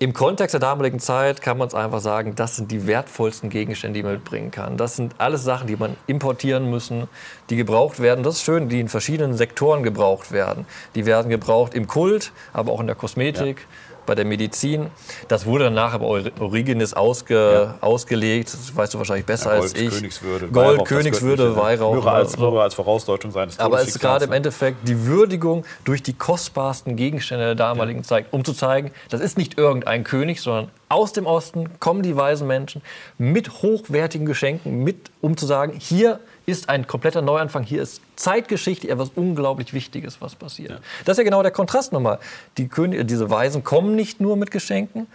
Speaker 1: Im Kontext der damaligen Zeit kann man es einfach sagen, das sind die wertvollsten Gegenstände, die man mitbringen kann. Das sind alles Sachen, die man importieren müssen, die gebraucht werden. Das ist schön, die in verschiedenen Sektoren gebraucht werden. Die werden gebraucht im Kult, aber auch in der Kosmetik. Ja bei der Medizin. Das wurde dann nachher bei Origenes ausge, ja. ausgelegt. Das weißt du wahrscheinlich besser ja, Gold, als ich.
Speaker 3: Königswürde,
Speaker 1: Gold, Weihrauch, Königswürde, Weihrauch.
Speaker 3: Myrrhe als, Myrrhe als Vorausdeutung seines
Speaker 1: Aber es ist gerade im Endeffekt die Würdigung durch die kostbarsten Gegenstände der damaligen ja. Zeit, um zu zeigen, das ist nicht irgendein König, sondern aus dem Osten kommen die weisen Menschen mit hochwertigen Geschenken, mit, um zu sagen, hier ist ein kompletter Neuanfang, hier ist Zeitgeschichte etwas unglaublich Wichtiges, was passiert. Ja. Das ist ja genau der Kontrast nochmal. Die Könige, diese Weisen kommen nicht nur mit Geschenken,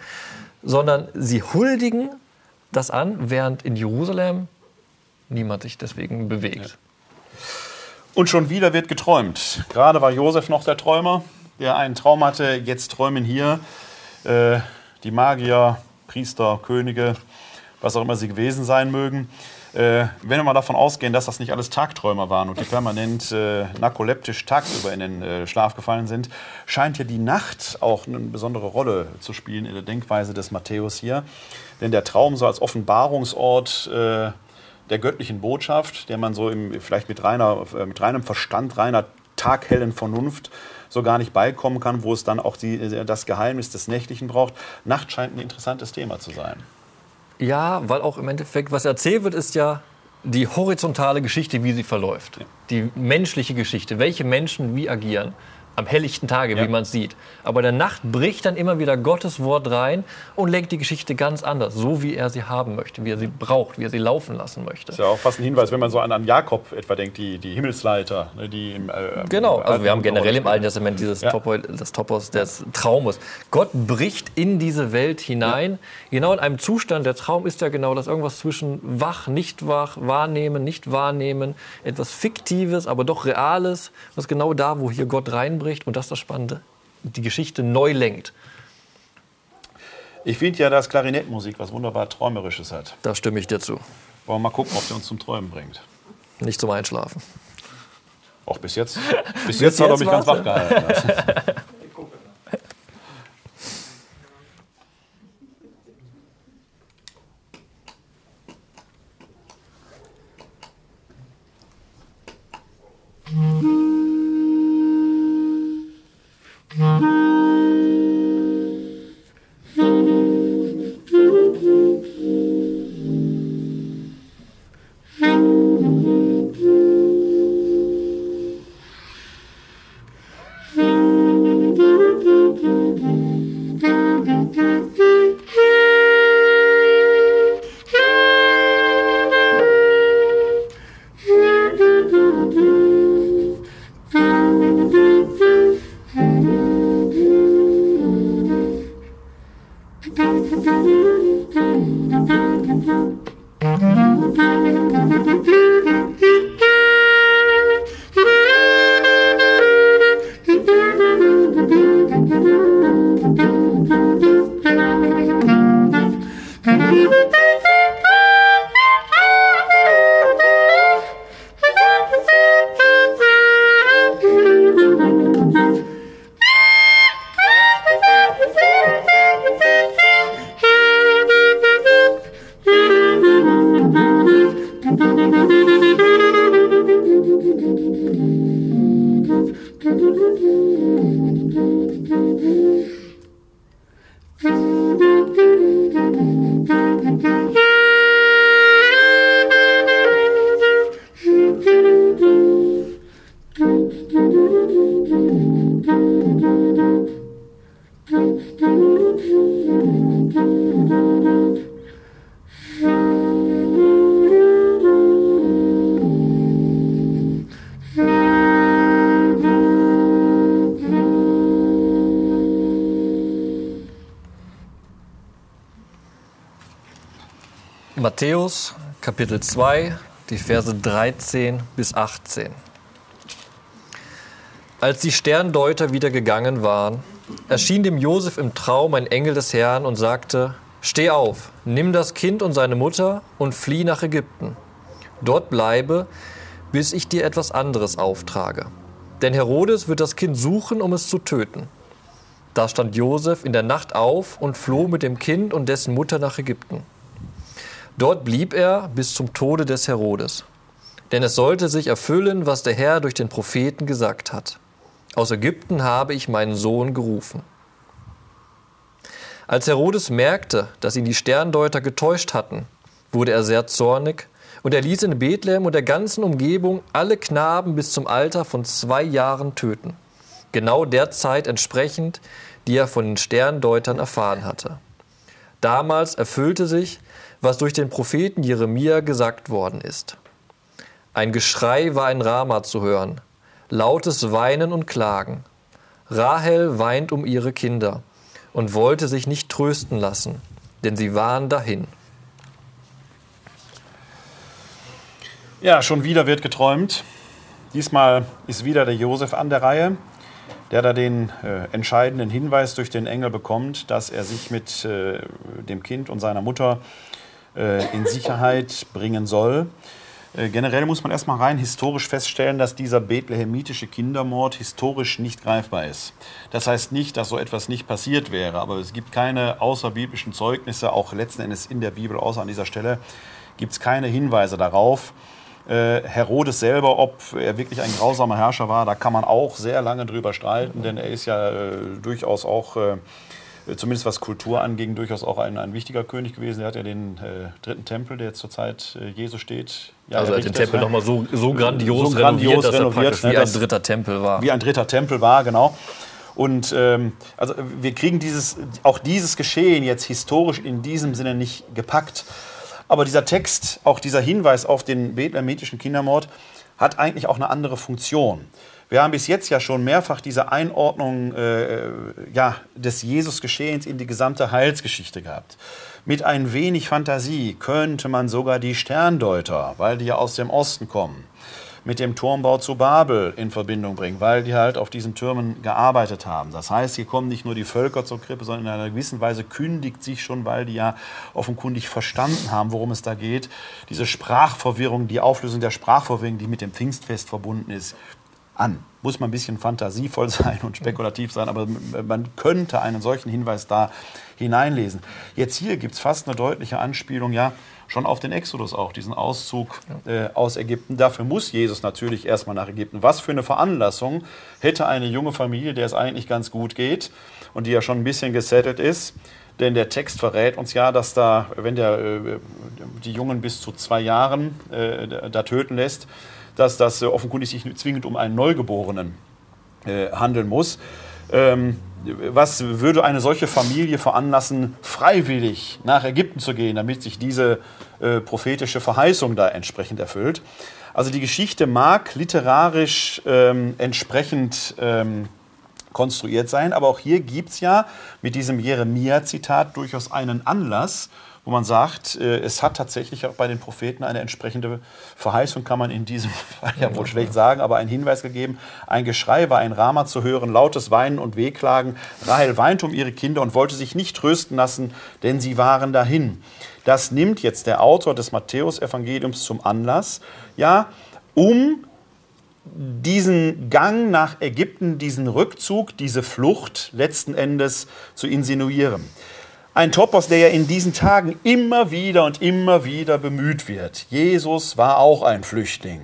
Speaker 1: sondern sie huldigen das an, während in Jerusalem niemand sich deswegen bewegt. Ja.
Speaker 3: Und schon wieder wird geträumt. Gerade war Josef noch der Träumer, der einen Traum hatte. Jetzt träumen hier äh, die Magier, Priester, Könige, was auch immer sie gewesen sein mögen. Äh, wenn wir mal davon ausgehen, dass das nicht alles Tagträumer waren und die permanent äh, narkoleptisch tagsüber in den äh, Schlaf gefallen sind, scheint ja die Nacht auch eine besondere Rolle zu spielen in der Denkweise des Matthäus hier. Denn der Traum so als Offenbarungsort äh, der göttlichen Botschaft, der man so im, vielleicht mit, reiner, äh, mit reinem Verstand, reiner taghellen Vernunft so gar nicht beikommen kann, wo es dann auch die, das Geheimnis des Nächtlichen braucht. Nacht scheint ein interessantes Thema zu sein.
Speaker 1: Ja, weil auch im Endeffekt, was erzählt wird, ist ja die horizontale Geschichte, wie sie verläuft. Die menschliche Geschichte, welche Menschen wie agieren am helllichten Tage, ja. wie man es sieht. Aber in der Nacht bricht dann immer wieder Gottes Wort rein und lenkt die Geschichte ganz anders, so wie er sie haben möchte, wie er sie braucht, wie er sie laufen lassen möchte.
Speaker 3: Das ist ja auch fast ein Hinweis, wenn man so an, an Jakob etwa denkt, die, die Himmelsleiter, ne, die
Speaker 1: im, äh, Genau, also wir haben generell im Alten Testament dieses ja. Topos, das Topos des Traumes. Gott bricht in diese Welt hinein, ja. genau in einem Zustand, der Traum ist ja genau das, irgendwas zwischen wach, nicht wach, wahrnehmen, nicht wahrnehmen, etwas Fiktives, aber doch Reales, was genau da, wo hier Gott reinbricht anspricht und das ist das Spannende, die Geschichte neu lenkt.
Speaker 3: Ich finde ja, dass Klarinettmusik was wunderbar Träumerisches hat.
Speaker 1: Da stimme ich dir zu.
Speaker 3: Wollen wir mal gucken, ob der uns zum Träumen bringt.
Speaker 1: Nicht zum Einschlafen.
Speaker 3: Auch bis jetzt. Bis, bis jetzt, hat er mich ganz wach gehalten.
Speaker 1: Matthäus Kapitel 2, die Verse 13 bis 18. Als die Sterndeuter wieder gegangen waren, erschien dem Josef im Traum ein Engel des Herrn und sagte: Steh auf, nimm das Kind und seine Mutter und flieh nach Ägypten. Dort bleibe, bis ich dir etwas anderes auftrage. Denn Herodes wird das Kind suchen, um es zu töten. Da stand Josef in der Nacht auf und floh mit dem Kind und dessen Mutter nach Ägypten. Dort blieb er bis zum Tode des Herodes. Denn es sollte sich erfüllen, was der Herr durch den Propheten gesagt hat. Aus Ägypten habe ich meinen Sohn gerufen. Als Herodes merkte, dass ihn die Sterndeuter getäuscht hatten, wurde er sehr zornig und er ließ in Bethlehem und der ganzen Umgebung alle Knaben bis zum Alter von zwei Jahren töten. Genau der Zeit entsprechend, die er von den Sterndeutern erfahren hatte. Damals erfüllte sich, was durch den Propheten Jeremia gesagt worden ist. Ein Geschrei war in Rama zu hören, lautes Weinen und Klagen. Rahel weint um ihre Kinder und wollte sich nicht trösten lassen, denn sie waren dahin.
Speaker 3: Ja, schon wieder wird geträumt. Diesmal ist wieder der Josef an der Reihe, der da den äh, entscheidenden Hinweis durch den Engel bekommt, dass er sich mit äh, dem Kind und seiner Mutter in Sicherheit bringen soll. Äh, generell muss man erstmal rein historisch feststellen, dass dieser bethlehemitische Kindermord historisch nicht greifbar ist. Das heißt nicht, dass so etwas nicht passiert wäre, aber es gibt keine außerbiblischen Zeugnisse, auch letzten Endes in der Bibel, außer an dieser Stelle, gibt es keine Hinweise darauf. Äh, Herodes selber, ob er wirklich ein grausamer Herrscher war, da kann man auch sehr lange drüber streiten, denn er ist ja äh, durchaus auch äh, zumindest was Kultur anging, durchaus auch ein, ein wichtiger König gewesen. Er hat ja den äh, dritten Tempel, der jetzt zur Zeit äh, Jesu steht.
Speaker 1: Ja, also er hat den Tempel nochmal so, so grandios, so grandios renoviert, renoviert, dass er ne, wie ein dritter Tempel war.
Speaker 3: Wie ein dritter Tempel war, genau. Und ähm, also wir kriegen dieses, auch dieses Geschehen jetzt historisch in diesem Sinne nicht gepackt. Aber dieser Text, auch dieser Hinweis auf den bethlehemitischen Kindermord, hat eigentlich auch eine andere Funktion. Wir haben bis jetzt ja schon mehrfach diese Einordnung äh, ja, des Jesus-Geschehens in die gesamte Heilsgeschichte gehabt. Mit ein wenig Fantasie könnte man sogar die Sterndeuter, weil die ja aus dem Osten kommen, mit dem Turmbau zu Babel in Verbindung bringen, weil die halt auf diesen Türmen gearbeitet haben. Das heißt, hier kommen nicht nur die Völker zur Krippe, sondern in einer gewissen Weise kündigt sich schon, weil die ja offenkundig verstanden haben, worum es da geht, diese Sprachverwirrung, die Auflösung der Sprachverwirrung, die mit dem Pfingstfest verbunden ist, an. Muss man ein bisschen fantasievoll sein und spekulativ sein, aber man könnte einen solchen Hinweis da hineinlesen. Jetzt hier gibt es fast eine deutliche Anspielung, ja, schon auf den Exodus auch, diesen Auszug äh, aus Ägypten. Dafür muss Jesus natürlich erstmal nach Ägypten. Was für eine Veranlassung hätte eine junge Familie, der es eigentlich ganz gut geht und die ja schon ein bisschen gesettelt ist, denn der Text verrät uns ja, dass da, wenn der äh, die Jungen bis zu zwei Jahren äh, da töten lässt, dass das äh, offenkundig sich zwingend um einen Neugeborenen äh, handeln muss. Ähm, was würde eine solche Familie veranlassen, freiwillig nach Ägypten zu gehen, damit sich diese äh, prophetische Verheißung da entsprechend erfüllt? Also die Geschichte mag literarisch ähm, entsprechend ähm, konstruiert sein, aber auch hier gibt es ja mit diesem Jeremia-Zitat durchaus einen Anlass, wo man sagt, äh, es hat tatsächlich auch bei den Propheten eine entsprechende Verheißung, kann man in diesem Fall ja wohl schlecht sagen, aber einen Hinweis gegeben. Ein Geschrei war ein Rama zu hören, lautes Weinen und Wehklagen. Rahel weinte um ihre Kinder und wollte sich nicht trösten lassen, denn sie waren dahin. Das nimmt jetzt der Autor des Matthäusevangeliums zum Anlass, ja, um diesen Gang nach Ägypten, diesen Rückzug, diese Flucht letzten Endes zu insinuieren. Ein Topos, der ja in diesen Tagen immer wieder und immer wieder bemüht wird. Jesus war auch ein Flüchtling.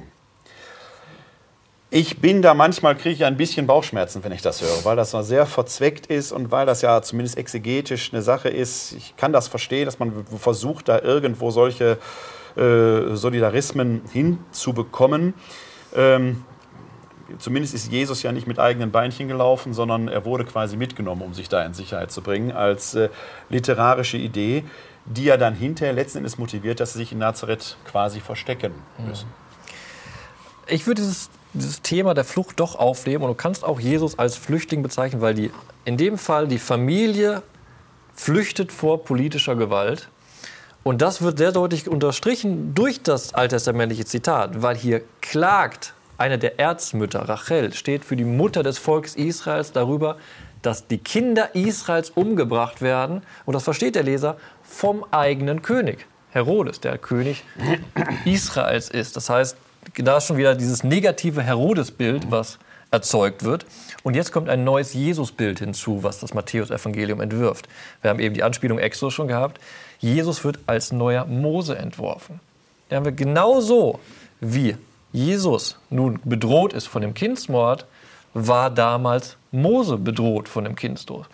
Speaker 3: Ich bin da manchmal, kriege ich ein bisschen Bauchschmerzen, wenn ich das höre, weil das sehr verzweckt ist und weil das ja zumindest exegetisch eine Sache ist. Ich kann das verstehen, dass man versucht, da irgendwo solche äh, Solidarismen hinzubekommen. Ähm, zumindest ist Jesus ja nicht mit eigenen Beinchen gelaufen, sondern er wurde quasi mitgenommen, um sich da in Sicherheit zu bringen, als äh, literarische Idee, die ja dann hinterher letzten Endes motiviert, dass sie sich in Nazareth quasi verstecken müssen.
Speaker 1: Ich würde dieses, dieses Thema der Flucht doch aufnehmen und du kannst auch Jesus als Flüchtling bezeichnen, weil die, in dem Fall die Familie flüchtet vor politischer Gewalt Und das wird sehr deutlich unterstrichen durch das alttestamentliche Zitat, weil hier klagt eine der Erzmütter, Rachel, steht für die Mutter des Volkes Israels darüber, dass die Kinder Israels umgebracht werden. Und das versteht der Leser vom eigenen König, Herodes, der König Israels ist. Das heißt, da ist schon wieder dieses negative Herodes-Bild, was erzeugt wird. Und jetzt kommt ein neues Jesusbild hinzu, was das Matthäus-Evangelium entwirft. Wir haben eben die Anspielung Exodus schon gehabt. Jesus wird als neuer Mose entworfen. Da haben wir genauso wie Jesus nun bedroht ist von dem Kindsmord, war damals Mose bedroht von dem Kindsmord.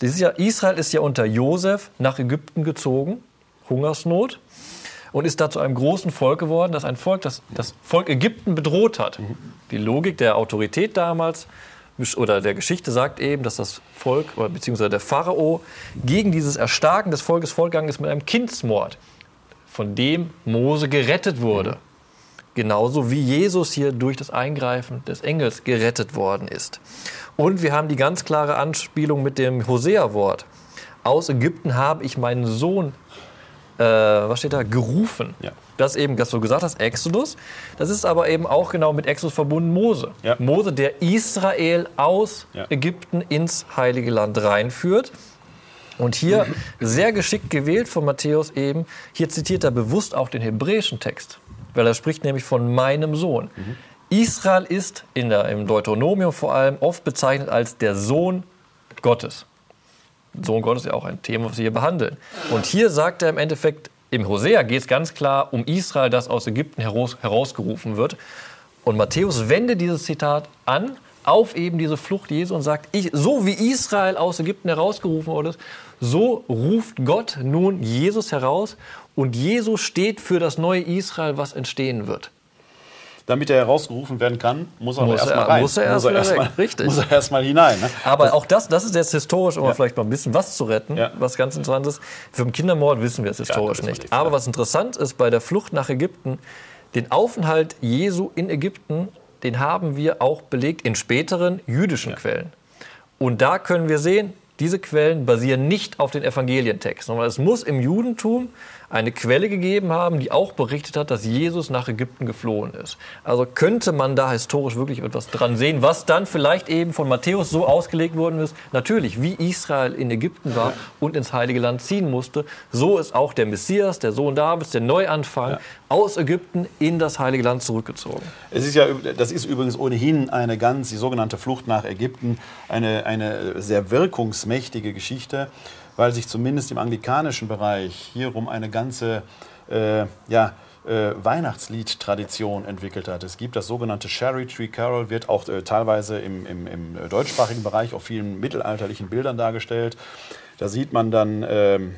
Speaker 1: Israel ist ja unter Josef nach Ägypten gezogen, Hungersnot, und ist da zu einem großen Volk geworden, das ein Volk, das das Volk Ägypten bedroht hat. Die Logik der Autorität damals oder der Geschichte sagt eben, dass das Volk beziehungsweise der Pharao gegen dieses Erstarken des Volkes vorgegangen ist mit einem Kindsmord, von dem Mose gerettet wurde. Genauso wie Jesus hier durch das Eingreifen des Engels gerettet worden ist. Und wir haben die ganz klare Anspielung mit dem Hosea-Wort. Aus Ägypten habe ich meinen Sohn, äh, was steht da, gerufen.
Speaker 3: Ja.
Speaker 1: Das eben, was du gesagt hast, Exodus. Das ist aber eben auch genau mit Exodus verbunden Mose.
Speaker 3: Ja.
Speaker 1: Mose, der Israel aus
Speaker 3: Ja.
Speaker 1: Ägypten ins Heilige Land reinführt. Und hier sehr geschickt gewählt von Matthäus eben, hier zitiert er bewusst auch den hebräischen Text, weil er spricht nämlich von meinem Sohn. Israel ist in der, im Deuteronomium vor allem oft bezeichnet als der Sohn Gottes. Sohn Gottes ist ja auch ein Thema, was wir hier behandeln. Und hier sagt er im Endeffekt, im Hosea geht es ganz klar um Israel, das aus Ägypten heraus, herausgerufen wird. Und Matthäus wendet dieses Zitat an auf eben diese Flucht Jesu und sagt, ich, so wie Israel aus Ägypten herausgerufen wurde, so ruft Gott nun Jesus heraus und Jesus steht für das neue Israel, was entstehen wird.
Speaker 3: Damit er herausgerufen werden kann, muss er
Speaker 1: Muss
Speaker 3: erst
Speaker 1: er-
Speaker 3: mal rein.
Speaker 1: muss er erst wieder
Speaker 3: erst mal,
Speaker 1: Richtig.
Speaker 3: Muss er hinein. Ne?
Speaker 1: Aber auch das, das ist jetzt historisch, um
Speaker 3: Ja.
Speaker 1: vielleicht mal ein bisschen was zu retten,
Speaker 3: Ja.
Speaker 1: was ganz interessant ist. Für den Kindermord wissen wir es historisch
Speaker 3: wir
Speaker 1: nicht. Aber
Speaker 3: ja.
Speaker 1: was interessant ist bei der Flucht nach Ägypten, den Aufenthalt Jesu in Ägypten, den haben wir auch belegt in späteren jüdischen Quellen. Und da können wir sehen, diese Quellen basieren nicht auf den Evangelientexten, sondern es muss im Judentum eine Quelle gegeben haben, die auch berichtet hat, dass Jesus nach Ägypten geflohen ist. Also könnte man da historisch wirklich etwas dran sehen, was dann vielleicht eben von Matthäus so ausgelegt worden ist. Natürlich, wie Israel in Ägypten war und ins Heilige Land ziehen musste, so ist auch der Messias, der Sohn Davids, der Neuanfang, aus Ägypten in das Heilige Land zurückgezogen.
Speaker 3: Es ist ja, das ist übrigens ohnehin eine ganz, die sogenannte Flucht nach Ägypten, eine, eine sehr wirkungsmächtige Geschichte, weil sich zumindest im anglikanischen Bereich hierum eine ganze äh, ja, äh, Weihnachtslied-Tradition entwickelt hat. Es gibt das sogenannte Cherry Tree Carol, wird auch äh, teilweise im, im, im deutschsprachigen Bereich auf vielen mittelalterlichen Bildern dargestellt. Da sieht man dann ähm,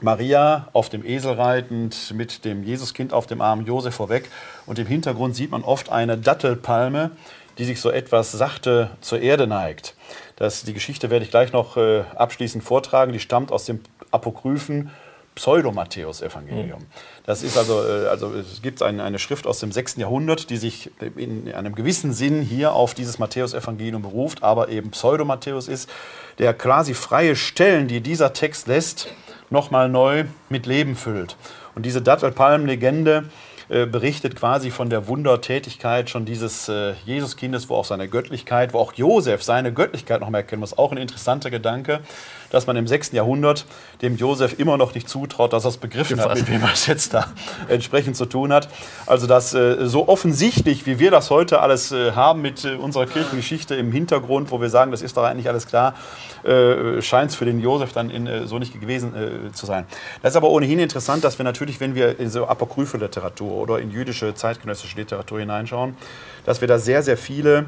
Speaker 3: Maria auf dem Esel reitend, mit dem Jesuskind auf dem Arm, Josef vorweg. Und im Hintergrund sieht man oft eine Dattelpalme, die sich so etwas sachte zur Erde neigt. Das, die Geschichte werde ich gleich noch äh, abschließend vortragen. Die stammt aus dem apokryphen Pseudo-Matthäus-Evangelium. Das ist also, äh, also es gibt ein, eine Schrift aus dem 6. Jahrhundert, die sich in einem gewissen Sinn hier auf dieses Matthäus-Evangelium beruft, aber eben Pseudo-Matthäus ist, der quasi freie Stellen, die dieser Text lässt, nochmal neu mit Leben füllt. Und diese Dattelpalm-Legende äh, berichtet quasi von der Wundertätigkeit schon dieses äh, Jesuskindes, wo auch seine Göttlichkeit, wo auch Josef seine Göttlichkeit noch mehr erkennen muss. Auch ein interessanter Gedanke, dass man im 6. Jahrhundert dem Josef immer noch nicht zutraut, dass er es begriffen hat, mit wem er es jetzt da entsprechend zu tun hat. Also das äh, so offensichtlich, wie wir das heute alles äh, haben mit äh, unserer Kirchengeschichte im Hintergrund, wo wir sagen, das ist doch eigentlich alles klar, äh, scheint es für den Josef dann in, äh, so nicht gewesen äh, zu sein. Das ist aber ohnehin interessant, dass wir natürlich, wenn wir in so apokryphe Literatur oder in jüdische zeitgenössische Literatur hineinschauen, dass wir da sehr, sehr viele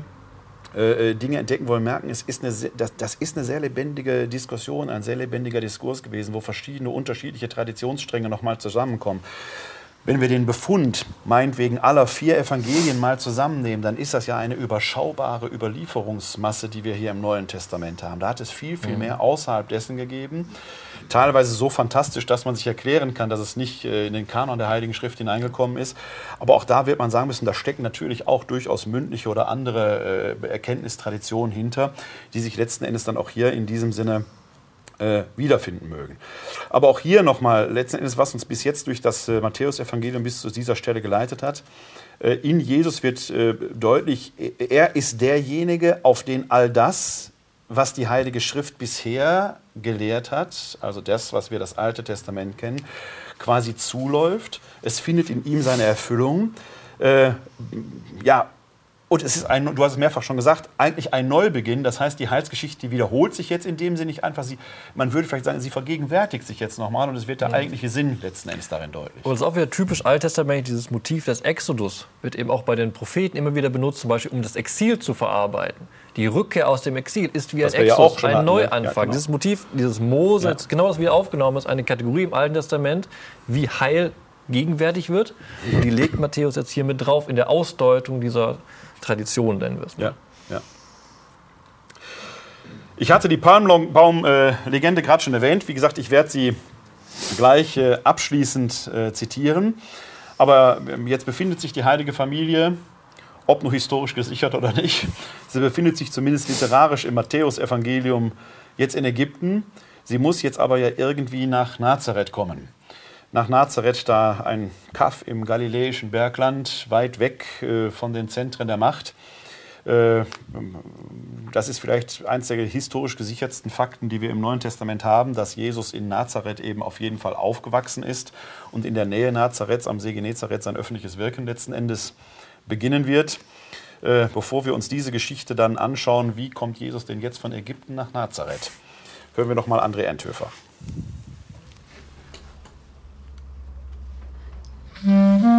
Speaker 3: äh, Dinge entdecken wollen, merken, es ist eine, das, das ist eine sehr lebendige Diskussion, ein sehr lebendiger Diskurs gewesen, wo verschiedene unterschiedliche Traditionsstränge nochmal zusammenkommen. Wenn wir den Befund meinetwegen aller vier Evangelien mal zusammennehmen, dann ist das ja eine überschaubare Überlieferungsmasse, die wir hier im Neuen Testament haben. Da hat es viel, viel mehr außerhalb dessen gegeben. Teilweise so fantastisch, dass man sich erklären kann, dass es nicht äh, in den Kanon der Heiligen Schrift hineingekommen ist. Aber auch da wird man sagen müssen, da stecken natürlich auch durchaus mündliche oder andere äh, Erkenntnistraditionen hinter, die sich letzten Endes dann auch hier in diesem Sinne äh, wiederfinden mögen. Aber auch hier nochmal, letzten Endes, was uns bis jetzt durch das Matthäusevangelium bis zu dieser Stelle geleitet hat, in Jesus wird deutlich, er ist derjenige, auf den all das, was die Heilige Schrift bisher gelehrt hat, also das, was wir das Alte Testament kennen, quasi zuläuft. Es findet in ihm seine Erfüllung. Äh, ja, und es ist ein, du hast es mehrfach schon gesagt, eigentlich ein Neubeginn. Das heißt, die Heilsgeschichte wiederholt sich jetzt in dem Sinne nicht einfach. Sie, man würde vielleicht sagen, sie vergegenwärtigt sich jetzt nochmal und es wird der ja. eigentliche Sinn letzten Endes darin deutlich.
Speaker 1: Und es ist auch wieder typisch alttestamentlich, dieses Motiv des Exodus wird eben auch bei den Propheten immer wieder benutzt, zum Beispiel um das Exil zu verarbeiten. Die Rückkehr aus dem Exil ist wie ein Exodus, ja ein hatten, ne? Neuanfang. Ja, genau. Dieses Motiv, dieses Mose, ja. genau das wieder aufgenommen ist, eine Kategorie im Alten Testament, wie Heil gegenwärtig wird. Und die legt Matthäus jetzt hier mit drauf in der Ausdeutung dieser Tradition, nennen wir es
Speaker 3: mal. Ja, ja. Ich hatte die Palmbaum-Legende äh, gerade schon erwähnt. Wie gesagt, ich werde sie gleich äh, abschließend äh, zitieren. Aber ähm, jetzt befindet sich die heilige Familie, ob nur historisch gesichert oder nicht, sie befindet sich zumindest literarisch im Matthäusevangelium jetzt in Ägypten. Sie muss jetzt aber ja irgendwie nach Nazareth kommen nach Nazareth, da ein Kaff im galiläischen Bergland, weit weg äh, von den Zentren der Macht. Äh, das ist vielleicht eines der historisch gesichertsten Fakten, die wir im Neuen Testament haben, dass Jesus in Nazareth eben auf jeden Fall aufgewachsen ist und in der Nähe Nazareths am See Genezareth sein öffentliches Wirken letzten Endes beginnen wird. Äh, bevor wir uns diese Geschichte dann anschauen, wie kommt Jesus denn jetzt von Ägypten nach Nazareth, hören wir noch mal André Enthöfer. Música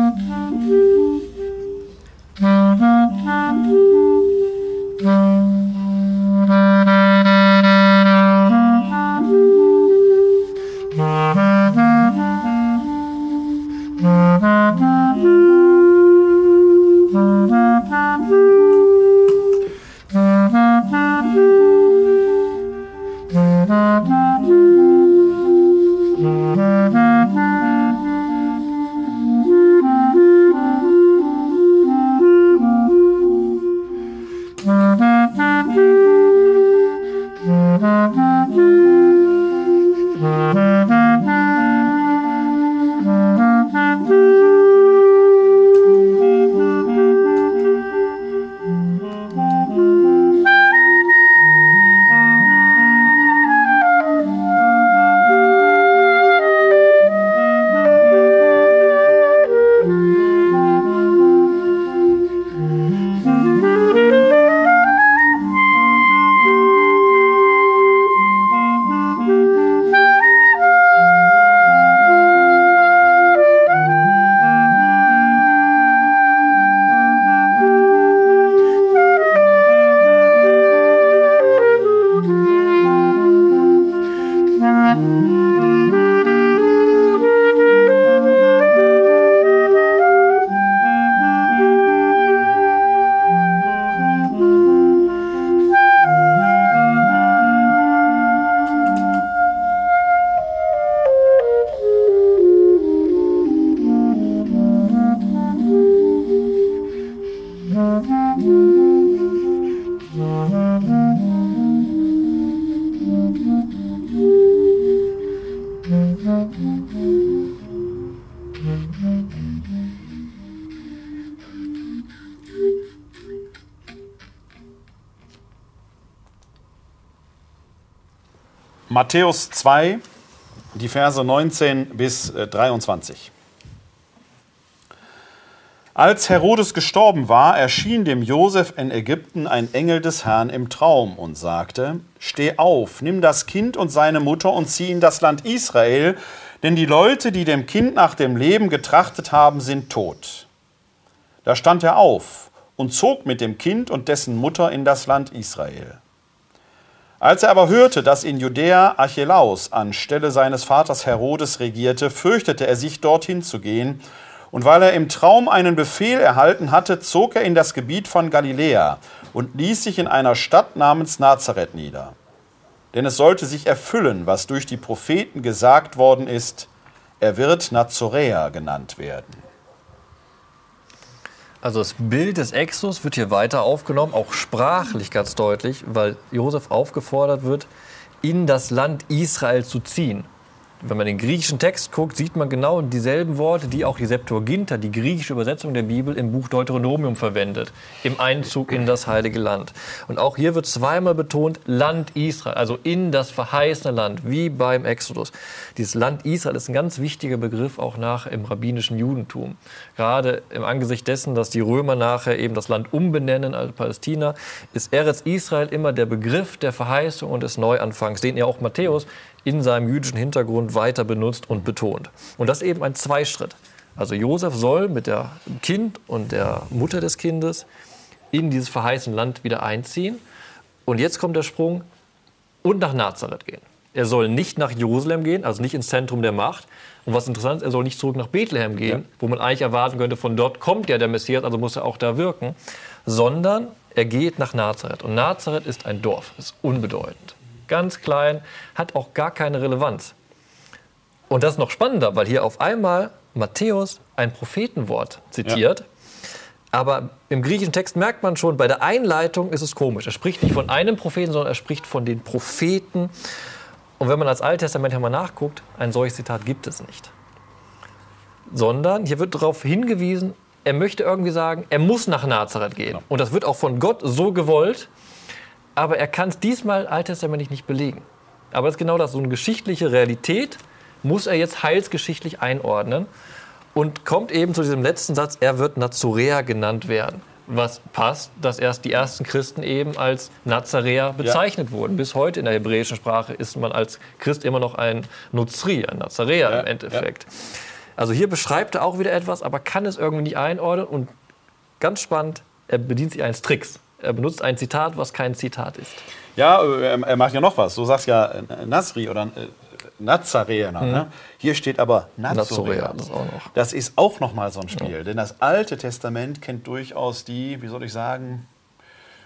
Speaker 3: Matthäus 2, die Verse 19 bis 23. Als Herodes gestorben war, erschien dem Josef in Ägypten ein Engel des Herrn im Traum und sagte: Steh auf, nimm das Kind und seine Mutter und zieh in das Land Israel, denn die Leute, die dem Kind nach dem Leben getrachtet haben, sind tot. Da stand er auf und zog mit dem Kind und dessen Mutter in das Land Israel. Als er aber hörte, dass in Judäa Archelaus anstelle seines Vaters Herodes regierte, fürchtete er sich, dorthin zu gehen. Und weil er im Traum einen Befehl erhalten hatte, zog er in das Gebiet von Galiläa und ließ sich in einer Stadt namens Nazareth nieder. Denn es sollte sich erfüllen, was durch die Propheten gesagt worden ist, er wird Nazoräer genannt werden.
Speaker 1: Also das Bild des Exodus wird hier weiter aufgenommen, auch sprachlich ganz deutlich, weil Josef aufgefordert wird, in das Land Israel zu ziehen. Wenn man den griechischen Text guckt, sieht man genau dieselben Worte, die auch die Septuaginta, die griechische Übersetzung der Bibel, im Buch Deuteronomium verwendet, im Einzug in das heilige Land. Und auch hier wird zweimal betont, Land Israel, also in das verheißene Land, wie beim Exodus. Dieses Land Israel ist ein ganz wichtiger Begriff auch nach im rabbinischen Judentum. Gerade im Angesicht dessen, dass die Römer nachher eben das Land umbenennen als Palästina, ist Eretz Israel immer der Begriff der Verheißung und des Neuanfangs, den ja auch Matthäus in seinem jüdischen Hintergrund weiter benutzt und betont. Und das eben ein Zweischritt. Also Josef soll mit dem Kind und der Mutter des Kindes in dieses verheißene Land wieder einziehen. Und jetzt kommt der Sprung und nach Nazareth gehen. Er soll nicht nach Jerusalem gehen, also nicht ins Zentrum der Macht. Und was interessant ist, er soll nicht zurück nach Bethlehem gehen, ja. wo man eigentlich erwarten könnte, von dort kommt ja der Messias, also muss er auch da wirken, sondern er geht nach Nazareth. Und Nazareth ist ein Dorf, ist unbedeutend ganz klein, hat auch gar keine Relevanz. Und das ist noch spannender, weil hier auf einmal Matthäus ein Prophetenwort zitiert. Ja. Aber im griechischen Text merkt man schon, bei der Einleitung ist es komisch. Er spricht nicht von einem Propheten, sondern er spricht von den Propheten. Und wenn man als Alttestament mal nachguckt, ein solches Zitat gibt es nicht. Sondern hier wird darauf hingewiesen, er möchte irgendwie sagen, er muss nach Nazareth gehen. Genau. Und das wird auch von Gott so gewollt, aber er kann es diesmal alttestamentlich nicht belegen. Aber es ist genau das, so eine geschichtliche Realität muss er jetzt heilsgeschichtlich einordnen und kommt eben zu diesem letzten Satz, er wird Nazoräer genannt werden. Was passt, dass erst die ersten Christen eben als Nazaräer bezeichnet ja. wurden. Bis heute in der hebräischen Sprache ist man als Christ immer noch ein Nuzri, ein Nazaräer ja, im Endeffekt. Ja. Also hier beschreibt er auch wieder etwas, aber kann es irgendwie nicht einordnen und ganz spannend, er bedient sich eines Tricks er benutzt ein Zitat, was kein Zitat ist.
Speaker 3: Ja, er macht ja noch was. Du sagst ja äh, Nasri oder äh, Nazaräer. Mhm. Ne? Hier steht aber Nazorea. Das, das ist auch noch mal so ein Spiel. Ja. Denn das Alte Testament kennt durchaus die, wie soll ich sagen,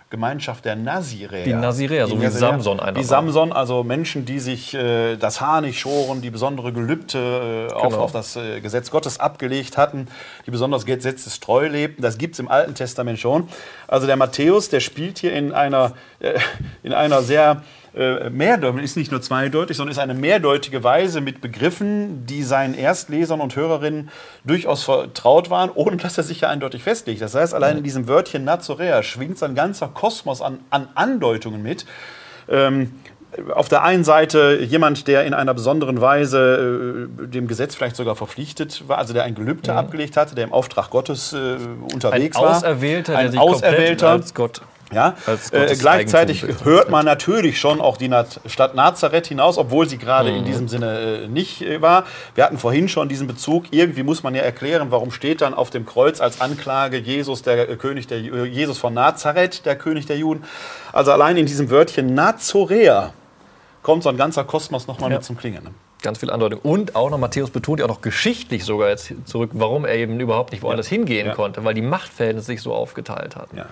Speaker 3: Gemeinschaft der Naziräer.
Speaker 1: Die Naziräer, so wie Samson
Speaker 3: einer. Wie Samson, also Menschen, die sich äh, das Haar nicht schoren, die besondere Gelübde äh, auf, genau. auf, das äh, Gesetz Gottes abgelegt hatten, die besonders gesetzestreu lebten. Das gibt es im Alten Testament schon. Also der Matthäus, der spielt hier in einer, äh, in einer sehr mehrdeutig, ist nicht nur zweideutig, sondern ist eine mehrdeutige Weise mit Begriffen, die seinen Erstlesern und Hörerinnen durchaus vertraut waren, ohne dass er sich ja eindeutig festlegt. Das heißt, allein in diesem Wörtchen Nazorea schwingt sein ganzer Kosmos an, an Andeutungen mit. Ähm, auf der einen Seite jemand, der in einer besonderen Weise äh, dem Gesetz vielleicht sogar verpflichtet war, also der ein Gelübde mhm. abgelegt hatte, der im Auftrag Gottes äh, unterwegs
Speaker 1: ein
Speaker 3: war.
Speaker 1: Auserwählter,
Speaker 3: ein Auserwählter,
Speaker 1: als Gott
Speaker 3: ja? Äh, gleichzeitig hört man natürlich schon auch die Stadt Nazareth hinaus, obwohl sie gerade mhm. in diesem Sinne äh, nicht äh, war. Wir hatten vorhin schon diesen Bezug. Irgendwie muss man ja erklären, warum steht dann auf dem Kreuz als Anklage Jesus, der äh, König der äh, Jesus von Nazareth, der König der Juden. Also allein in diesem Wörtchen Nazorea kommt so ein ganzer Kosmos nochmal ja. mit zum Klingen. Ne?
Speaker 1: Ganz viel Andeutung. Und auch noch, Matthäus betont ja auch noch geschichtlich sogar jetzt zurück, warum er eben überhaupt nicht woanders ja. hingehen ja. konnte, weil die Machtverhältnisse sich so aufgeteilt hatten.
Speaker 3: Ja.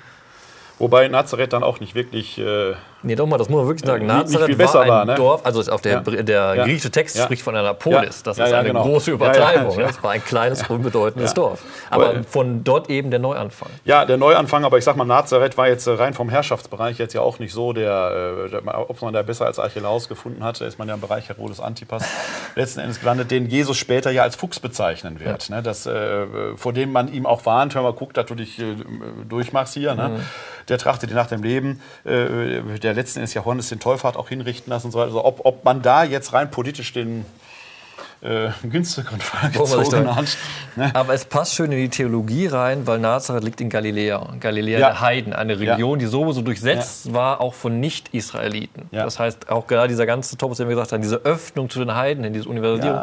Speaker 3: Wobei Nazareth dann auch nicht wirklich. Äh,
Speaker 1: nee, doch mal, das muss man wirklich sagen. Nazareth nicht war ein war, ne? Dorf, also auf der, ja. der griechische Text spricht von einer Polis. Das ist eine genau. große Übertreibung. Das war ein kleines, unbedeutendes Dorf. Aber, aber von dort eben der Neuanfang.
Speaker 3: Ja, der Neuanfang, aber ich sag mal, Nazareth war jetzt äh, rein vom Herrschaftsbereich jetzt ja auch nicht so, der, äh, ob man da besser als Archelaus gefunden hat, ist man ja im Bereich Herodes Antipas letzten Endes gelandet, den Jesus später ja als Fuchs bezeichnen wird. Ne? Das, äh, vor dem man ihm auch warnt, hör mal, guck, dass du dich äh, durchmachst hier. Ne? Mhm der trachtet nach dem Leben, äh, der letzten Endes Johannes den Täufer hat auch hinrichten lassen und so weiter. Also ob, ob man da jetzt rein politisch den äh, günstigeren Fall gezogen hat.
Speaker 1: Ne? Aber es passt schön in die Theologie rein, weil Nazareth liegt in Galiläa. Galiläa ja. der Heiden, eine Region, ja. die sowieso durchsetzt ja. war, auch von Nicht-Israeliten. Das heißt, auch gerade dieser ganze Topos, den wir gesagt haben, diese Öffnung zu den Heiden, in diese Universität,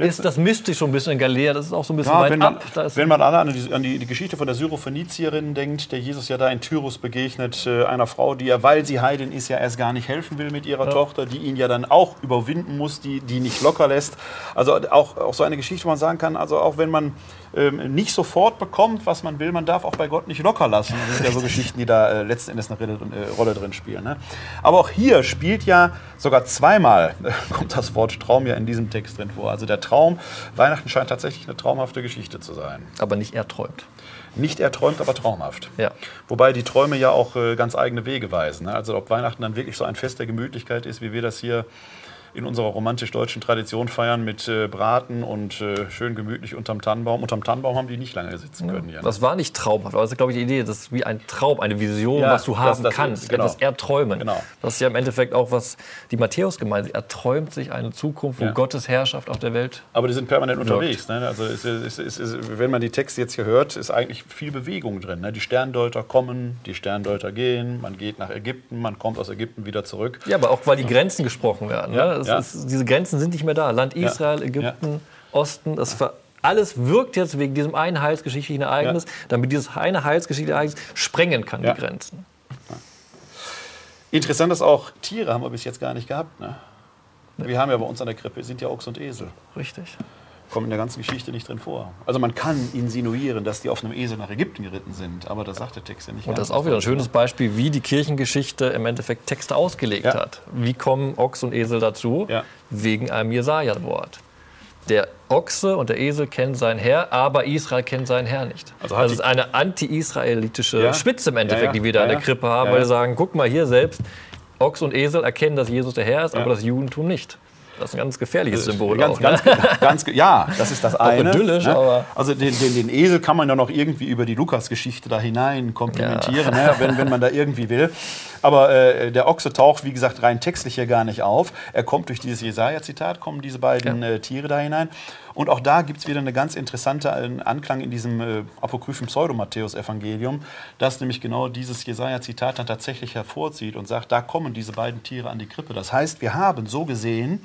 Speaker 1: äh, ist das mystisch schon ein bisschen in Galiläa. Das ist auch so ein bisschen weit
Speaker 3: wenn man, ab. wenn man an die, an die, Geschichte von der Syrophönizierin denkt, der Jesus ja da in Tyrus begegnet, äh, einer Frau, die ja, weil sie Heiden ist, ja erst gar nicht helfen will mit ihrer Tochter, die ihn ja dann auch überwinden muss, die, die nicht locker lässt. Also auch, auch so eine Geschichte, wo man sagen kann, also auch wenn man ähm, nicht sofort bekommt, was man will, man darf auch bei Gott nicht locker lassen. Das sind ja so Geschichten, die da äh, letzten Endes eine Rolle, äh, Rolle drin spielen. Ne? Aber auch hier spielt ja sogar zweimal, äh, kommt das Wort Traum ja in diesem Text drin vor. Also der Traum, Weihnachten scheint tatsächlich eine traumhafte Geschichte zu sein.
Speaker 1: Aber nicht er träumt.
Speaker 3: Nicht erträumt, aber traumhaft.
Speaker 1: Ja.
Speaker 3: Wobei die Träume ja auch äh, ganz eigene Wege weisen. Ne? Also ob Weihnachten dann wirklich so ein Fest der Gemütlichkeit ist, wie wir das hier in unserer romantisch-deutschen Tradition feiern mit äh, Braten und äh, schön gemütlich unterm Tannenbaum. Unterm Tannenbaum haben die nicht lange sitzen können. Ne?
Speaker 1: Das war nicht traumhaft, aber das ist, glaube ich, die Idee, das ist wie ein Traum, eine Vision,
Speaker 3: Ja,
Speaker 1: was du
Speaker 3: das-
Speaker 1: haben
Speaker 3: das-
Speaker 1: kannst,
Speaker 3: genau.
Speaker 1: etwas erträumen.
Speaker 3: Genau.
Speaker 1: Das ist ja im Endeffekt auch, was die Matthäus-Gemeinde, erträumt sich eine Zukunft, wo
Speaker 3: Ja.
Speaker 1: Gottes Herrschaft auf der Welt
Speaker 3: Aber die sind permanent unterwegs. Ne? Also es, es, wenn man die Texte jetzt hier hört, ist eigentlich viel Bewegung drin. Ne? Die Sterndeuter kommen, die Sterndeuter gehen, man geht nach Ägypten, man kommt aus Ägypten wieder zurück.
Speaker 1: Ja, aber auch weil die Grenzen gesprochen werden.
Speaker 3: Ja,
Speaker 1: ne?
Speaker 3: Ja.
Speaker 1: Ist, diese Grenzen sind nicht mehr da. Land Israel, Ägypten, Osten, das ver alles wirkt jetzt wegen diesem einen heilsgeschichtlichen Ereignis, damit dieses eine heilsgeschichtliche Ereignis sprengen kann, die Grenzen.
Speaker 3: Interessant ist auch, Tiere haben wir bis jetzt gar nicht gehabt. Ne? Wir haben ja bei uns an der Krippe, sind ja Ochs und Esel.
Speaker 1: Richtig.
Speaker 3: Kommen in der ganzen Geschichte nicht drin vor. Also man kann insinuieren, dass die auf einem Esel nach Ägypten geritten sind, aber das sagt der Text ja nicht.
Speaker 1: Und das ist auch wieder ein schönes Beispiel, wie die Kirchengeschichte im Endeffekt Texte ausgelegt
Speaker 3: Ja.
Speaker 1: hat. Wie kommen Ochs und Esel dazu?
Speaker 3: Ja.
Speaker 1: Wegen einem Jesaja-Wort. Der Ochse und der Esel kennen seinen Herr, aber Israel kennt seinen Herr nicht.
Speaker 3: Also
Speaker 1: das
Speaker 3: die-
Speaker 1: ist eine anti-israelitische
Speaker 3: Ja.
Speaker 1: Spitze im Endeffekt, die wir da in der. Krippe haben, weil wir sagen, guck mal hier selbst, Ochs und Esel erkennen, dass Jesus der Herr ist, aber das Judentum nicht. Das ist ein ganz gefährliches Symbol
Speaker 3: Ganz,
Speaker 1: auch. ne?
Speaker 3: ganz, ja, das ist das eine.
Speaker 1: idyllisch, aber-
Speaker 3: Also den, den, den Esel kann man ja noch irgendwie über die Lukas-Geschichte da hinein komplementieren, ne, wenn, wenn man da irgendwie will. Aber äh, der Ochse taucht, wie gesagt, rein textlich hier gar nicht auf. Er kommt durch dieses Jesaja-Zitat, kommen diese beiden
Speaker 1: Ja.
Speaker 3: äh, Tiere da hinein. Und auch da gibt es wieder eine ganz interessante äh, Anklang in diesem äh, apokryphen Pseudo-Matthäus-Evangelium, das nämlich genau dieses Jesaja-Zitat dann tatsächlich hervorzieht und sagt, da kommen diese beiden Tiere an die Krippe. Das heißt, wir haben so gesehen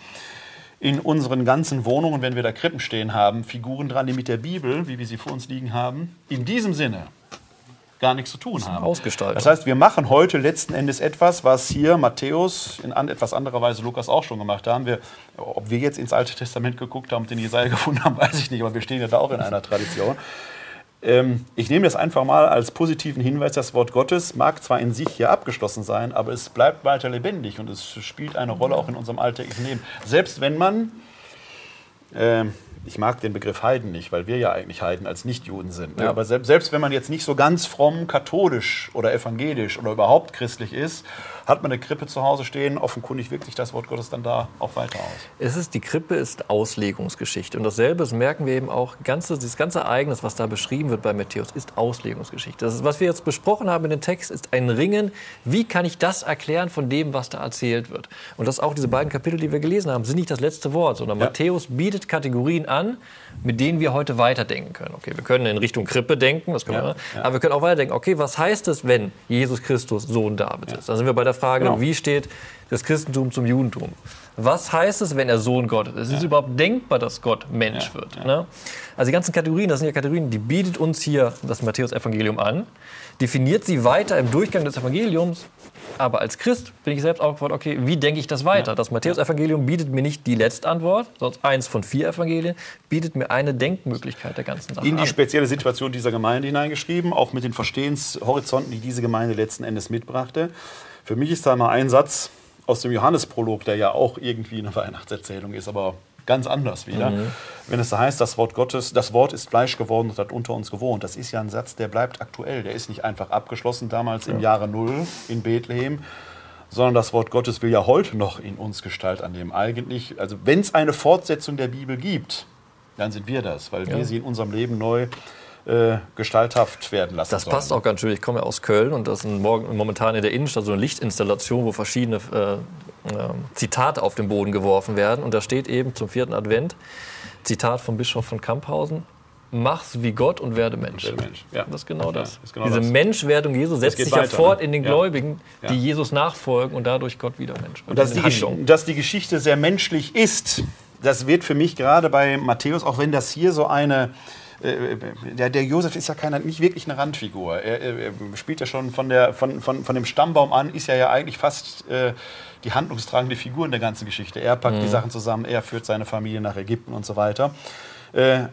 Speaker 3: in unseren ganzen Wohnungen, wenn wir da Krippen stehen haben, Figuren dran, die mit der Bibel, wie wir sie vor uns liegen haben, in diesem Sinne gar nichts zu tun haben.
Speaker 1: Ausgestaltung.
Speaker 3: Das heißt, wir machen heute letzten Endes etwas, was hier Matthäus in an etwas anderer Weise Lukas auch schon gemacht haben. Wir, ob wir jetzt ins Alte Testament geguckt haben und den Jesaja gefunden haben, weiß ich nicht, aber wir stehen ja da auch in einer Tradition. Ähm, ich nehme das einfach mal als positiven Hinweis. Das Wort Gottes mag zwar in sich hier abgeschlossen sein, aber es bleibt weiter lebendig und es spielt eine Rolle auch in unserem alltäglichen Leben. Selbst wenn man, ähm, ich mag den Begriff Heiden nicht, weil wir ja eigentlich Heiden als Nichtjuden sind. Ne?
Speaker 1: Ja.
Speaker 3: Aber selbst, selbst wenn man jetzt nicht so ganz fromm katholisch oder evangelisch oder überhaupt christlich ist, hat man eine Krippe zu Hause stehen, offenkundig wirkt sich das Wort Gottes dann da auch weiter aus.
Speaker 1: Es ist, die Krippe ist Auslegungsgeschichte. Und dasselbe das merken wir eben auch, ganze, dieses ganze Ereignis, was da beschrieben wird bei Matthäus, ist Auslegungsgeschichte. Das ist, was wir jetzt besprochen haben in dem Text, ist ein Ringen. Wie kann ich das erklären von dem, was da erzählt wird? Und das auch diese beiden Kapitel, die wir gelesen haben, sind nicht das letzte Wort, sondern
Speaker 3: Ja.
Speaker 1: Matthäus bietet Kategorien an, mit denen wir heute weiterdenken können. Okay, wir können in Richtung Krippe denken, das können
Speaker 3: Ja,
Speaker 1: wir,
Speaker 3: ja.
Speaker 1: aber wir können auch weiterdenken, okay, was heißt es, wenn Jesus Christus Sohn Davids ist? Dann sind wir bei der Frage,
Speaker 3: Genau.
Speaker 1: wie steht das Christentum zum Judentum? Was heißt es, wenn er Sohn Gottes ist? Ist es überhaupt denkbar, dass Gott Mensch
Speaker 3: Ja,
Speaker 1: wird? Ne? Also die ganzen Kategorien, das sind ja Kategorien, die bietet uns hier das Matthäus-Evangelium an, definiert sie weiter im Durchgang des Evangeliums, aber als Christ bin ich selbst auch gefragt, okay, wie denke ich das weiter? Das Matthäus-Evangelium bietet mir nicht die Letztantwort, sondern eins von vier Evangelien, bietet mir eine Denkmöglichkeit der ganzen Sache
Speaker 3: in die
Speaker 1: an.
Speaker 3: spezielle Situation dieser Gemeinde hineingeschrieben, auch mit den Verstehenshorizonten, die diese Gemeinde letzten Endes mitbrachte. Für mich ist da mal ein Satz aus dem Johannesprolog, der ja auch irgendwie eine Weihnachtserzählung ist, aber ganz anders wieder. Wenn es da heißt, das Wort Gottes, das Wort ist Fleisch geworden und hat unter uns gewohnt. Das ist ja ein Satz, der bleibt aktuell. Der ist nicht einfach abgeschlossen damals im Jahre Null in Bethlehem, sondern das Wort Gottes will ja heute noch in uns Gestalt annehmen. Eigentlich, also wenn es eine Fortsetzung der Bibel gibt, dann sind wir das, weil wir sie in unserem Leben neu äh, gestalthaft werden lassen
Speaker 1: Das
Speaker 3: sollen.
Speaker 1: passt auch ganz schön. Ich komme ja aus Köln und das ist ein morgen, momentan in der Innenstadt so eine Lichtinstallation, wo verschiedene äh, äh, Zitate auf den Boden geworfen werden. Und da steht eben zum vierten Advent, Zitat vom Bischof von Kamphausen, mach's wie Gott und werde Mensch.
Speaker 3: Werde Mensch, ja.
Speaker 1: Das ist genau
Speaker 3: Ja,
Speaker 1: das.
Speaker 3: ist genau
Speaker 1: Diese
Speaker 3: das.
Speaker 1: Menschwerdung Jesu setzt sich ja
Speaker 3: weiter,
Speaker 1: fort
Speaker 3: ne?
Speaker 1: in den
Speaker 3: Ja.
Speaker 1: Gläubigen,
Speaker 3: Ja.
Speaker 1: die Jesus nachfolgen und dadurch Gott wieder Mensch. wird.
Speaker 3: Und dass die, dass die Geschichte sehr menschlich ist, das wird für mich gerade bei Matthäus, auch wenn das hier so eine. Äh, Der, der Josef ist ja keiner, nicht wirklich eine Randfigur. Er, er, spielt ja schon von, der, von, von, von dem Stammbaum an, ist ja, ja eigentlich fast äh, die handlungstragende Figur in der ganzen Geschichte. Er packt die Sachen zusammen, er führt seine Familie nach Ägypten und so weiter. Äh,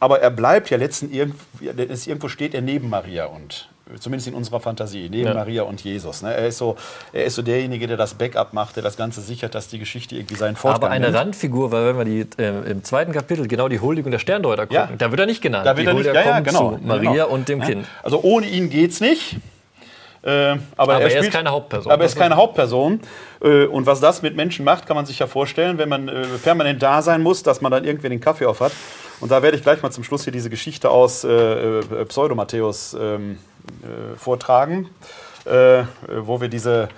Speaker 3: aber er bleibt ja letzten irgendwo, irgendwo steht er neben Maria und zumindest in unserer Fantasie, neben
Speaker 1: Ja.
Speaker 3: Maria und Jesus. Ne? Er, ist so, er ist so derjenige, der das Backup macht, der das Ganze sichert, dass die Geschichte irgendwie seinen Fortgang
Speaker 1: Aber eine
Speaker 3: nimmt.
Speaker 1: Randfigur, weil wenn wir die, äh, im zweiten Kapitel genau die Huldigung der Sterndeuter gucken,
Speaker 3: Ja.
Speaker 1: da wird er nicht genannt.
Speaker 3: Da wird
Speaker 1: die
Speaker 3: er nicht, ja, ja, genau.
Speaker 1: zu Maria
Speaker 3: genau.
Speaker 1: und dem. Kind.
Speaker 3: Also ohne ihn geht's nicht. Äh, aber,
Speaker 1: er ist
Speaker 3: spielt-
Speaker 1: keine Hauptperson.
Speaker 3: Aber er ist keine Hauptperson. Äh, und was das mit Menschen macht, kann man sich ja vorstellen, wenn man äh, permanent da sein muss, dass man dann irgendwie den Kaffee auf hat. Und da werde ich gleich mal zum Schluss hier diese Geschichte aus äh, äh, Pseudo-Matthäus ähm, äh, vortragen, äh, äh, wo wir diese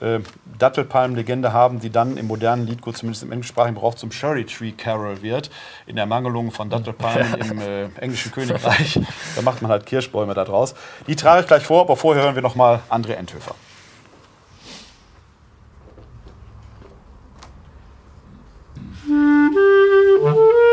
Speaker 3: äh, Dattelpalm-Legende haben, die dann im modernen Liedgut, zumindest im englischsprachigen Gebrauch, zum Cherry Tree Carol wird. In der Mangelung von Dattelpalmen im äh, englischen Königreich. Da macht man halt Kirschbäume da draus. Die trage ich gleich vor, aber vorher hören wir noch mal André Enthöfer. Wenn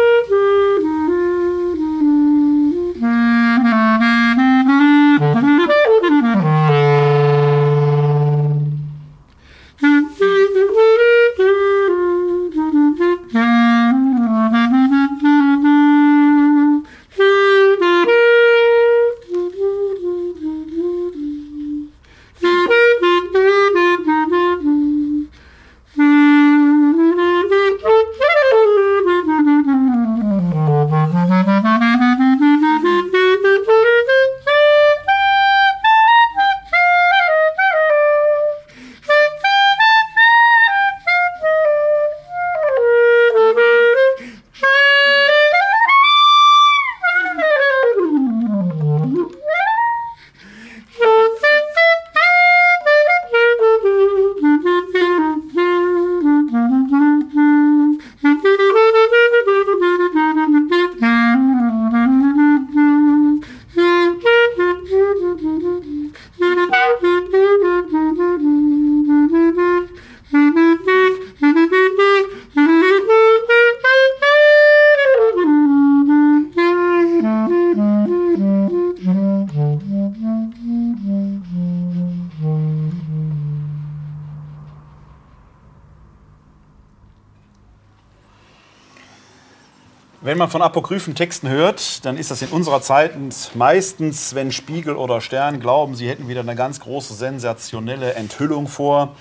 Speaker 3: von apokryphen Texten hört, dann ist das in unserer Zeit meistens, wenn Spiegel oder Stern glauben, sie hätten wieder eine ganz große sensationelle Enthüllung vor.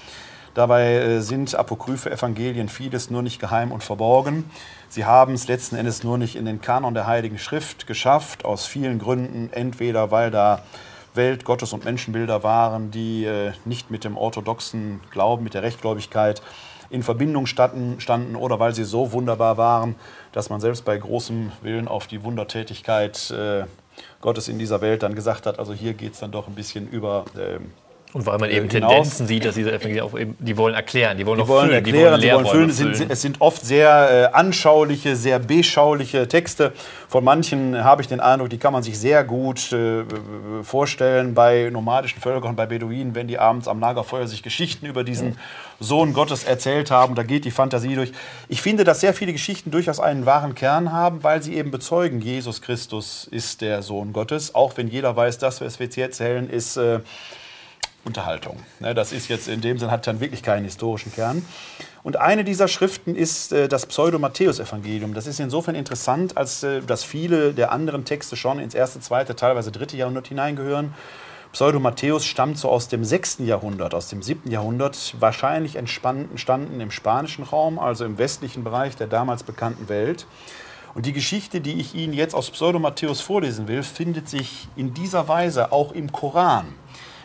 Speaker 3: Dabei äh, sind apokryphe Evangelien vieles nur nicht geheim und verborgen. Sie haben es letzten Endes nur nicht in den Kanon der Heiligen Schrift geschafft, aus vielen Gründen. Entweder weil da Welt-, Gottes- und Menschenbilder waren, die äh, nicht mit dem orthodoxen Glauben, mit der Rechtgläubigkeit in Verbindung standen, standen oder weil sie so wunderbar waren, dass man selbst bei großem Willen auf die Wundertätigkeit äh, Gottes in dieser Welt dann gesagt hat, also hier geht es dann doch ein bisschen über ähm,
Speaker 1: Und weil man eben
Speaker 3: hinaus.
Speaker 1: Tendenzen sieht, dass diese Evangelien auch eben, die wollen erklären, die wollen
Speaker 3: Die
Speaker 1: noch
Speaker 3: wollen
Speaker 1: füllen,
Speaker 3: erklären, sie wollen
Speaker 1: Leerräume
Speaker 3: füllen. Es sind, es sind oft sehr äh, anschauliche, sehr beschauliche Texte. Von manchen habe ich den Eindruck, die kann man sich sehr gut äh, vorstellen bei nomadischen Völkern, bei Beduinen, wenn die abends am Lagerfeuer sich Geschichten über diesen Sohn Gottes erzählt haben. Da geht die Fantasie durch. Ich finde, dass sehr viele Geschichten durchaus einen wahren Kern haben, weil sie eben bezeugen, Jesus Christus ist der Sohn Gottes. Auch wenn jeder weiß, das, was wir jetzt erzählen, ist... Äh, Unterhaltung. Ne, Das ist jetzt in dem Sinn, hat dann wirklich keinen historischen Kern. Und eine dieser Schriften ist äh, das Pseudo-Matthäus-Evangelium. Das ist insofern interessant, als äh, dass viele der anderen Texte schon ins erste, zweite, teilweise dritte Jahrhundert hineingehören. Pseudo-Matthäus stammt so aus dem 6. Jahrhundert, aus dem 7. Jahrhundert, wahrscheinlich entstanden im spanischen Raum, also im westlichen Bereich der damals bekannten Welt. Und die Geschichte, die ich Ihnen jetzt aus Pseudo-Matthäus vorlesen will, findet sich in dieser Weise auch im Koran.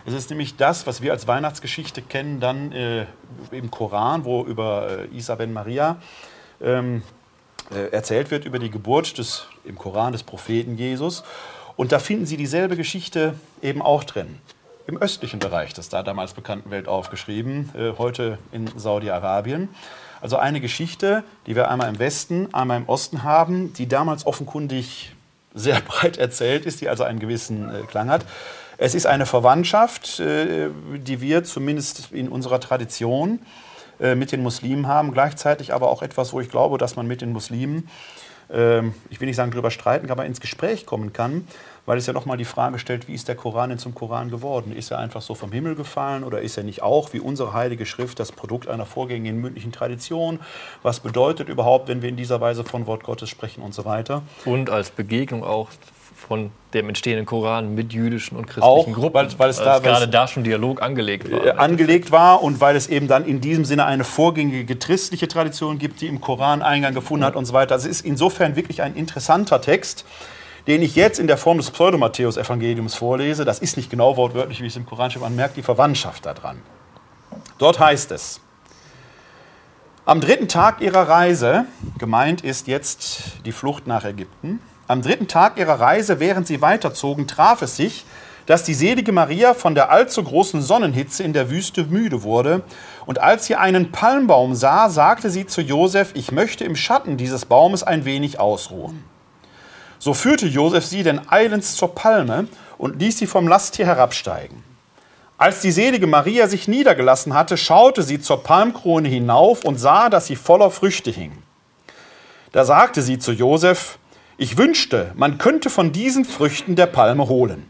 Speaker 3: Es ist nämlich das, was wir als Weihnachtsgeschichte kennen, dann äh, im Koran, wo über äh, Isa ben Maria ähm, äh, erzählt wird, über die Geburt des, im Koran des Propheten Jesus. Und da finden Sie dieselbe Geschichte eben auch drin. Im östlichen Bereich des da damals bekannten Welt aufgeschrieben, äh, heute in Saudi-Arabien. Also eine Geschichte, die wir einmal im Westen, einmal im Osten haben, die damals offenkundig sehr breit erzählt ist, die also einen gewissen äh, Klang hat. Es ist eine Verwandtschaft, äh, die wir zumindest in unserer Tradition äh, mit den Muslimen haben, gleichzeitig aber auch etwas, wo ich glaube, dass man mit den Muslimen, ähm, ich will nicht sagen drüber streiten, aber ins Gespräch kommen kann, weil es ja nochmal die Frage stellt, wie ist der Koran denn zum Koran geworden? Ist er einfach so vom Himmel gefallen oder ist er nicht auch, wie unsere heilige Schrift, das Produkt einer vorgängigen mündlichen Tradition? Was bedeutet überhaupt, wenn wir in dieser Weise von Wort Gottes sprechen und so weiter?
Speaker 1: Und als Begegnung auch von dem entstehenden Koran mit jüdischen und christlichen
Speaker 3: Auch,
Speaker 1: Gruppen.
Speaker 3: weil- weil es da-
Speaker 1: weil gerade
Speaker 3: es-
Speaker 1: da schon Dialog angelegt war.
Speaker 3: äh, angelegt war und weil es eben dann in diesem Sinne eine vorgängige christliche Tradition gibt, die im Koran Eingang gefunden hat und so weiter. Also es ist insofern wirklich ein interessanter Text, den ich jetzt in der Form des Pseudo-Matthäus-Evangeliums vorlese. Das ist nicht genau wortwörtlich, wie es im Koran steht, man merkt die Verwandtschaft daran. Dort heißt es, am dritten Tag ihrer Reise, gemeint ist jetzt die Flucht nach Ägypten, am dritten Tag ihrer Reise, während sie weiterzogen, traf es sich, dass die selige Maria von der allzu großen Sonnenhitze in der Wüste müde wurde. Und als sie einen Palmbaum sah, sagte sie zu Josef, ich möchte im Schatten dieses Baumes ein wenig ausruhen. So führte Josef sie denn eilends zur Palme und ließ sie vom Lasttier herabsteigen. Als die selige Maria sich niedergelassen hatte, schaute sie zur Palmkrone hinauf und sah, dass sie voller Früchte hing. Da sagte sie zu Josef, ich wünschte, man könnte von diesen Früchten der Palme holen.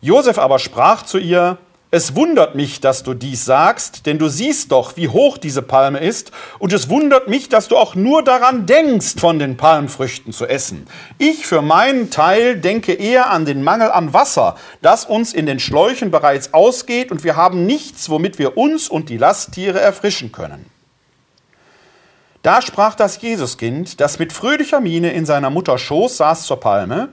Speaker 3: Josef aber sprach zu ihr, es wundert mich, dass du dies sagst, denn du siehst doch, wie hoch diese Palme ist, und es wundert mich, dass du auch nur daran denkst, von den Palmfrüchten zu essen. Ich für meinen Teil denke eher an den Mangel an Wasser, das uns in den Schläuchen bereits ausgeht, und wir haben nichts, womit wir uns und die Lasttiere erfrischen können. Da sprach das Jesuskind, das mit fröhlicher Miene in seiner Mutter Schoß saß zur Palme,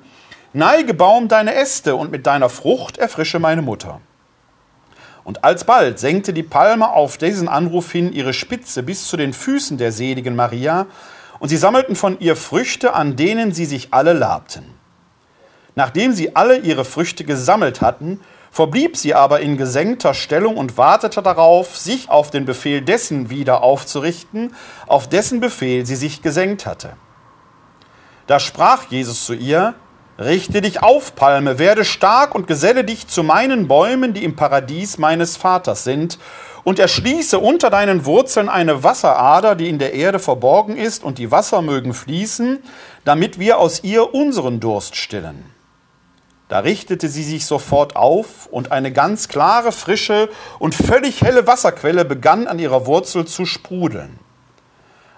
Speaker 3: Neige Baum deine Äste und mit deiner Frucht erfrische meine Mutter. Und alsbald senkte die Palme auf diesen Anruf hin ihre Spitze bis zu den Füßen der seligen Maria, und sie sammelten von ihr Früchte, an denen sie sich alle labten. Nachdem sie alle ihre Früchte gesammelt hatten, verblieb sie aber in gesenkter Stellung und wartete darauf, sich auf den Befehl dessen wieder aufzurichten, auf dessen Befehl sie sich gesenkt hatte. Da sprach Jesus zu ihr, Richte dich auf, Palme, werde stark und geselle dich zu meinen Bäumen, die im Paradies meines Vaters sind, und erschließe unter deinen Wurzeln eine Wasserader, die in der Erde verborgen ist, und die Wasser mögen fließen, damit wir aus ihr unseren Durst stillen. Da richtete sie sich sofort auf, und eine ganz klare, frische und völlig helle Wasserquelle begann an ihrer Wurzel zu sprudeln.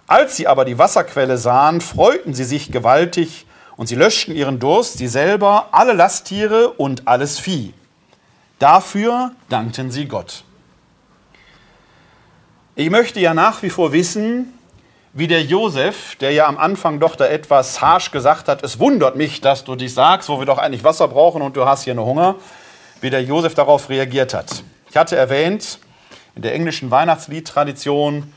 Speaker 3: Als sie aber die Wasserquelle sahen, freuten sie sich gewaltig, und sie löschten ihren Durst, sie selber, alle Lasttiere und alles Vieh. Dafür dankten sie Gott. Ich möchte ja nach wie vor wissen, wie der Josef, der ja am Anfang doch da etwas harsch gesagt hat, es wundert mich, dass du dies sagst, wo wir doch eigentlich Wasser brauchen und du hast hier nur Hunger, wie der Josef darauf reagiert hat. Ich hatte erwähnt, in der englischen Weihnachtsliedtradition,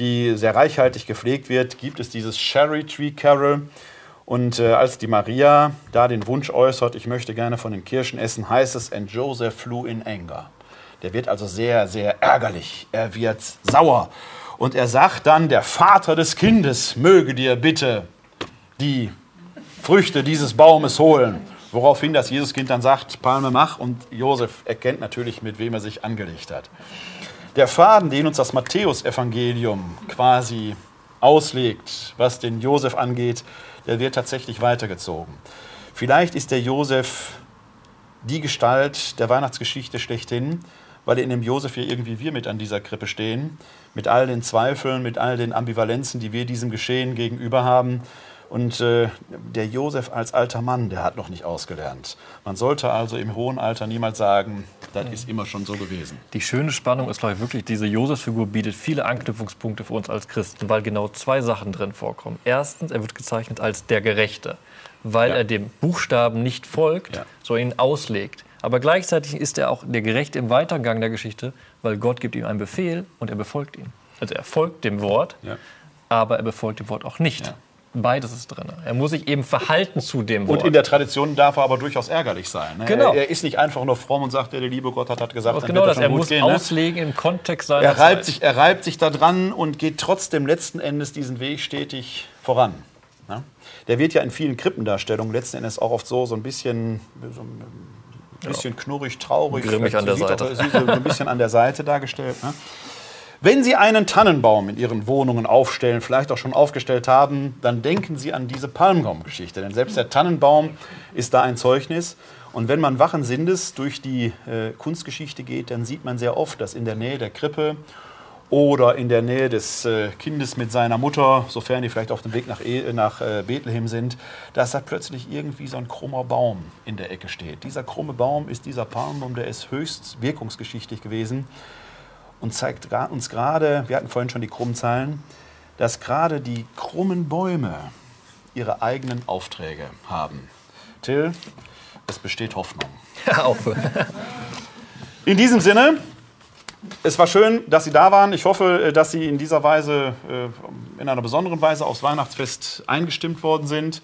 Speaker 3: die sehr reichhaltig gepflegt wird, gibt es dieses Cherry Tree Carol. Und äh, als die Maria da den Wunsch äußert, ich möchte gerne von den Kirschen essen, heißt es, and Joseph flew in anger. Der wird also sehr, sehr ärgerlich. Er wird sauer. Und er sagt dann, der Vater des Kindes möge dir bitte die Früchte dieses Baumes holen. Woraufhin das Jesuskind dann sagt, Palme mach. Und Josef erkennt natürlich, mit wem er sich angelegt hat. Der Faden, den uns das Matthäusevangelium quasi auslegt, was den Josef angeht, der wird tatsächlich weitergezogen. Vielleicht ist der Josef die Gestalt der Weihnachtsgeschichte schlechthin, weil in dem Josef hier irgendwie wir mit an dieser Krippe stehen, mit all den Zweifeln, mit all den Ambivalenzen, die wir diesem Geschehen gegenüber haben. Und äh, der Josef als alter Mann, der hat noch nicht ausgelernt. Man sollte also im hohen Alter niemals sagen, das ist immer schon so gewesen.
Speaker 1: Die schöne Spannung ist, glaube ich, wirklich, diese Josefsfigur bietet viele Anknüpfungspunkte für uns als Christen, weil genau zwei Sachen drin vorkommen. Erstens, er wird gezeichnet als der Gerechte, weil
Speaker 3: Ja.
Speaker 1: er dem Buchstaben nicht folgt,
Speaker 3: Ja.
Speaker 1: sondern ihn auslegt. Aber gleichzeitig ist er auch der Gerechte im Weitergang der Geschichte, weil Gott gibt ihm einen Befehl und er befolgt ihn. Also er folgt dem Wort,
Speaker 3: Ja.
Speaker 1: aber er befolgt dem Wort auch nicht.
Speaker 3: Ja.
Speaker 1: Beides ist drin. Er muss sich eben verhalten zu dem Wort.
Speaker 3: Und in der Tradition darf er aber durchaus ärgerlich sein. Ne?
Speaker 1: Genau.
Speaker 3: Er, er ist nicht einfach nur fromm und sagt, der liebe Gott hat, hat gesagt, dann
Speaker 1: genau das, er muss
Speaker 3: gehen. Ne?
Speaker 1: auslegen im Kontext seiner
Speaker 3: Er reibt,
Speaker 1: Zeit.
Speaker 3: sich, er reibt sich da dran und geht trotzdem letzten Endes diesen Weg stetig voran. Ne? Der wird ja in vielen Krippendarstellungen letzten Endes auch oft so, so ein bisschen, so ein bisschen knurrig, traurig,
Speaker 1: Grimmig an der Seite.
Speaker 3: Auch, so ein bisschen an der Seite dargestellt. Ne? Wenn Sie einen Tannenbaum in Ihren Wohnungen aufstellen, vielleicht auch schon aufgestellt haben, dann denken Sie an diese Palmbaumgeschichte. Denn selbst der Tannenbaum ist da ein Zeugnis. Und wenn man wachen Sinnes durch die äh, Kunstgeschichte geht, dann sieht man sehr oft, dass in der Nähe der Krippe oder in der Nähe des äh, Kindes mit seiner Mutter, sofern die vielleicht auf dem Weg nach, e nach äh, Bethlehem sind, dass da plötzlich irgendwie so ein krummer Baum in der Ecke steht. Dieser krumme Baum ist dieser Palmbaum, der ist höchst wirkungsgeschichtlich gewesen und zeigt uns gerade, wir hatten vorhin schon die krummen Zahlen, dass gerade die krummen Bäume ihre eigenen Aufträge haben. Till, es besteht Hoffnung.
Speaker 1: Auf.
Speaker 3: In diesem Sinne, es war schön, dass Sie da waren. Ich hoffe, dass Sie in dieser Weise, äh, in einer besonderen Weise aufs Weihnachtsfest eingestimmt worden sind.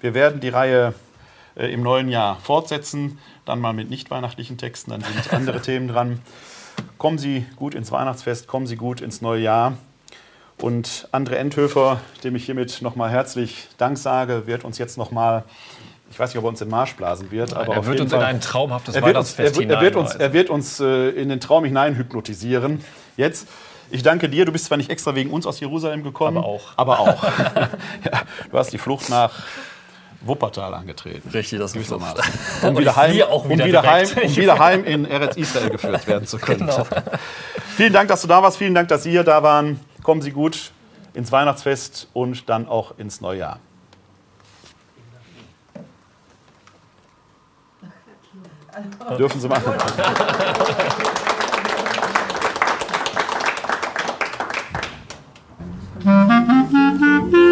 Speaker 3: Wir werden die Reihe äh, im neuen Jahr fortsetzen, dann mal mit nicht weihnachtlichen Texten, dann sind andere Themen dran. Kommen Sie gut ins Weihnachtsfest, kommen Sie gut ins neue Jahr. Und André Endhöfer, dem ich hiermit nochmal herzlich Dank sage, wird uns jetzt nochmal ich weiß nicht, ob er uns in Marsch blasen wird, aber
Speaker 1: er wird uns Fall, in ein traumhaftes
Speaker 3: er wird uns, er, er wird uns, er wird uns äh, in den Traum hinein hypnotisieren. Jetzt. Ich danke dir. Du bist zwar nicht extra wegen uns aus Jerusalem gekommen,
Speaker 1: aber auch.
Speaker 3: Aber auch. ja, du hast die Flucht nach Wuppertal angetreten.
Speaker 1: Richtig, das ist so.
Speaker 3: Um wieder, heim, auch wieder, um, wieder heim, um wieder heim in Eretz Israel geführt werden zu können. Genau. Vielen Dank, dass du da warst. Vielen Dank, dass Sie hier da waren. Kommen Sie gut ins Weihnachtsfest und dann auch ins neue Jahr. Dürfen Sie machen. pflegen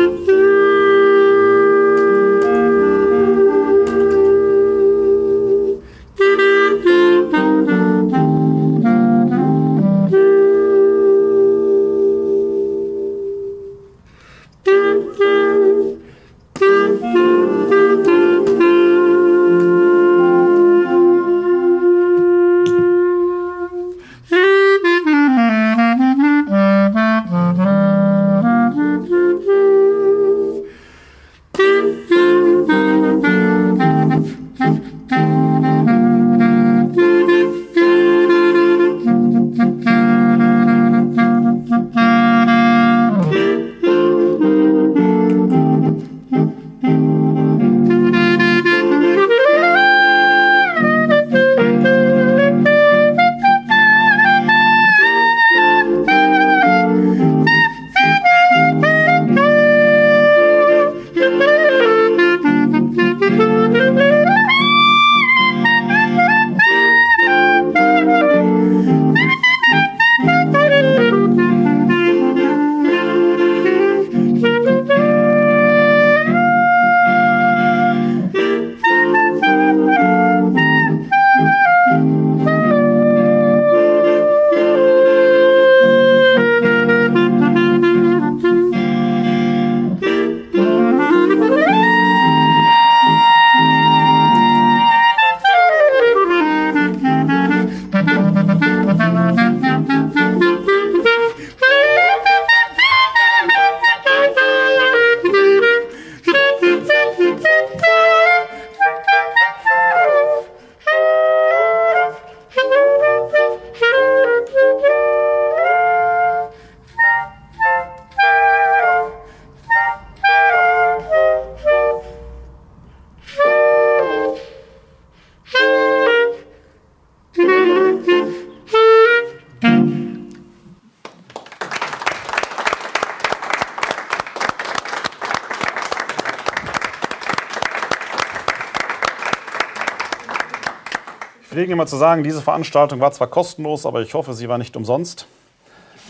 Speaker 3: immer zu sagen, diese Veranstaltung war zwar kostenlos, aber ich hoffe, sie war nicht umsonst.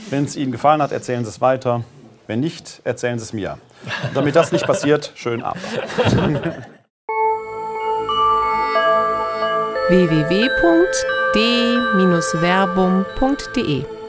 Speaker 3: Wenn es Ihnen gefallen hat, erzählen Sie es weiter. Wenn nicht, erzählen Sie es mir. Und damit das nicht passiert, schönen Abend.
Speaker 4: www.d-verbum.de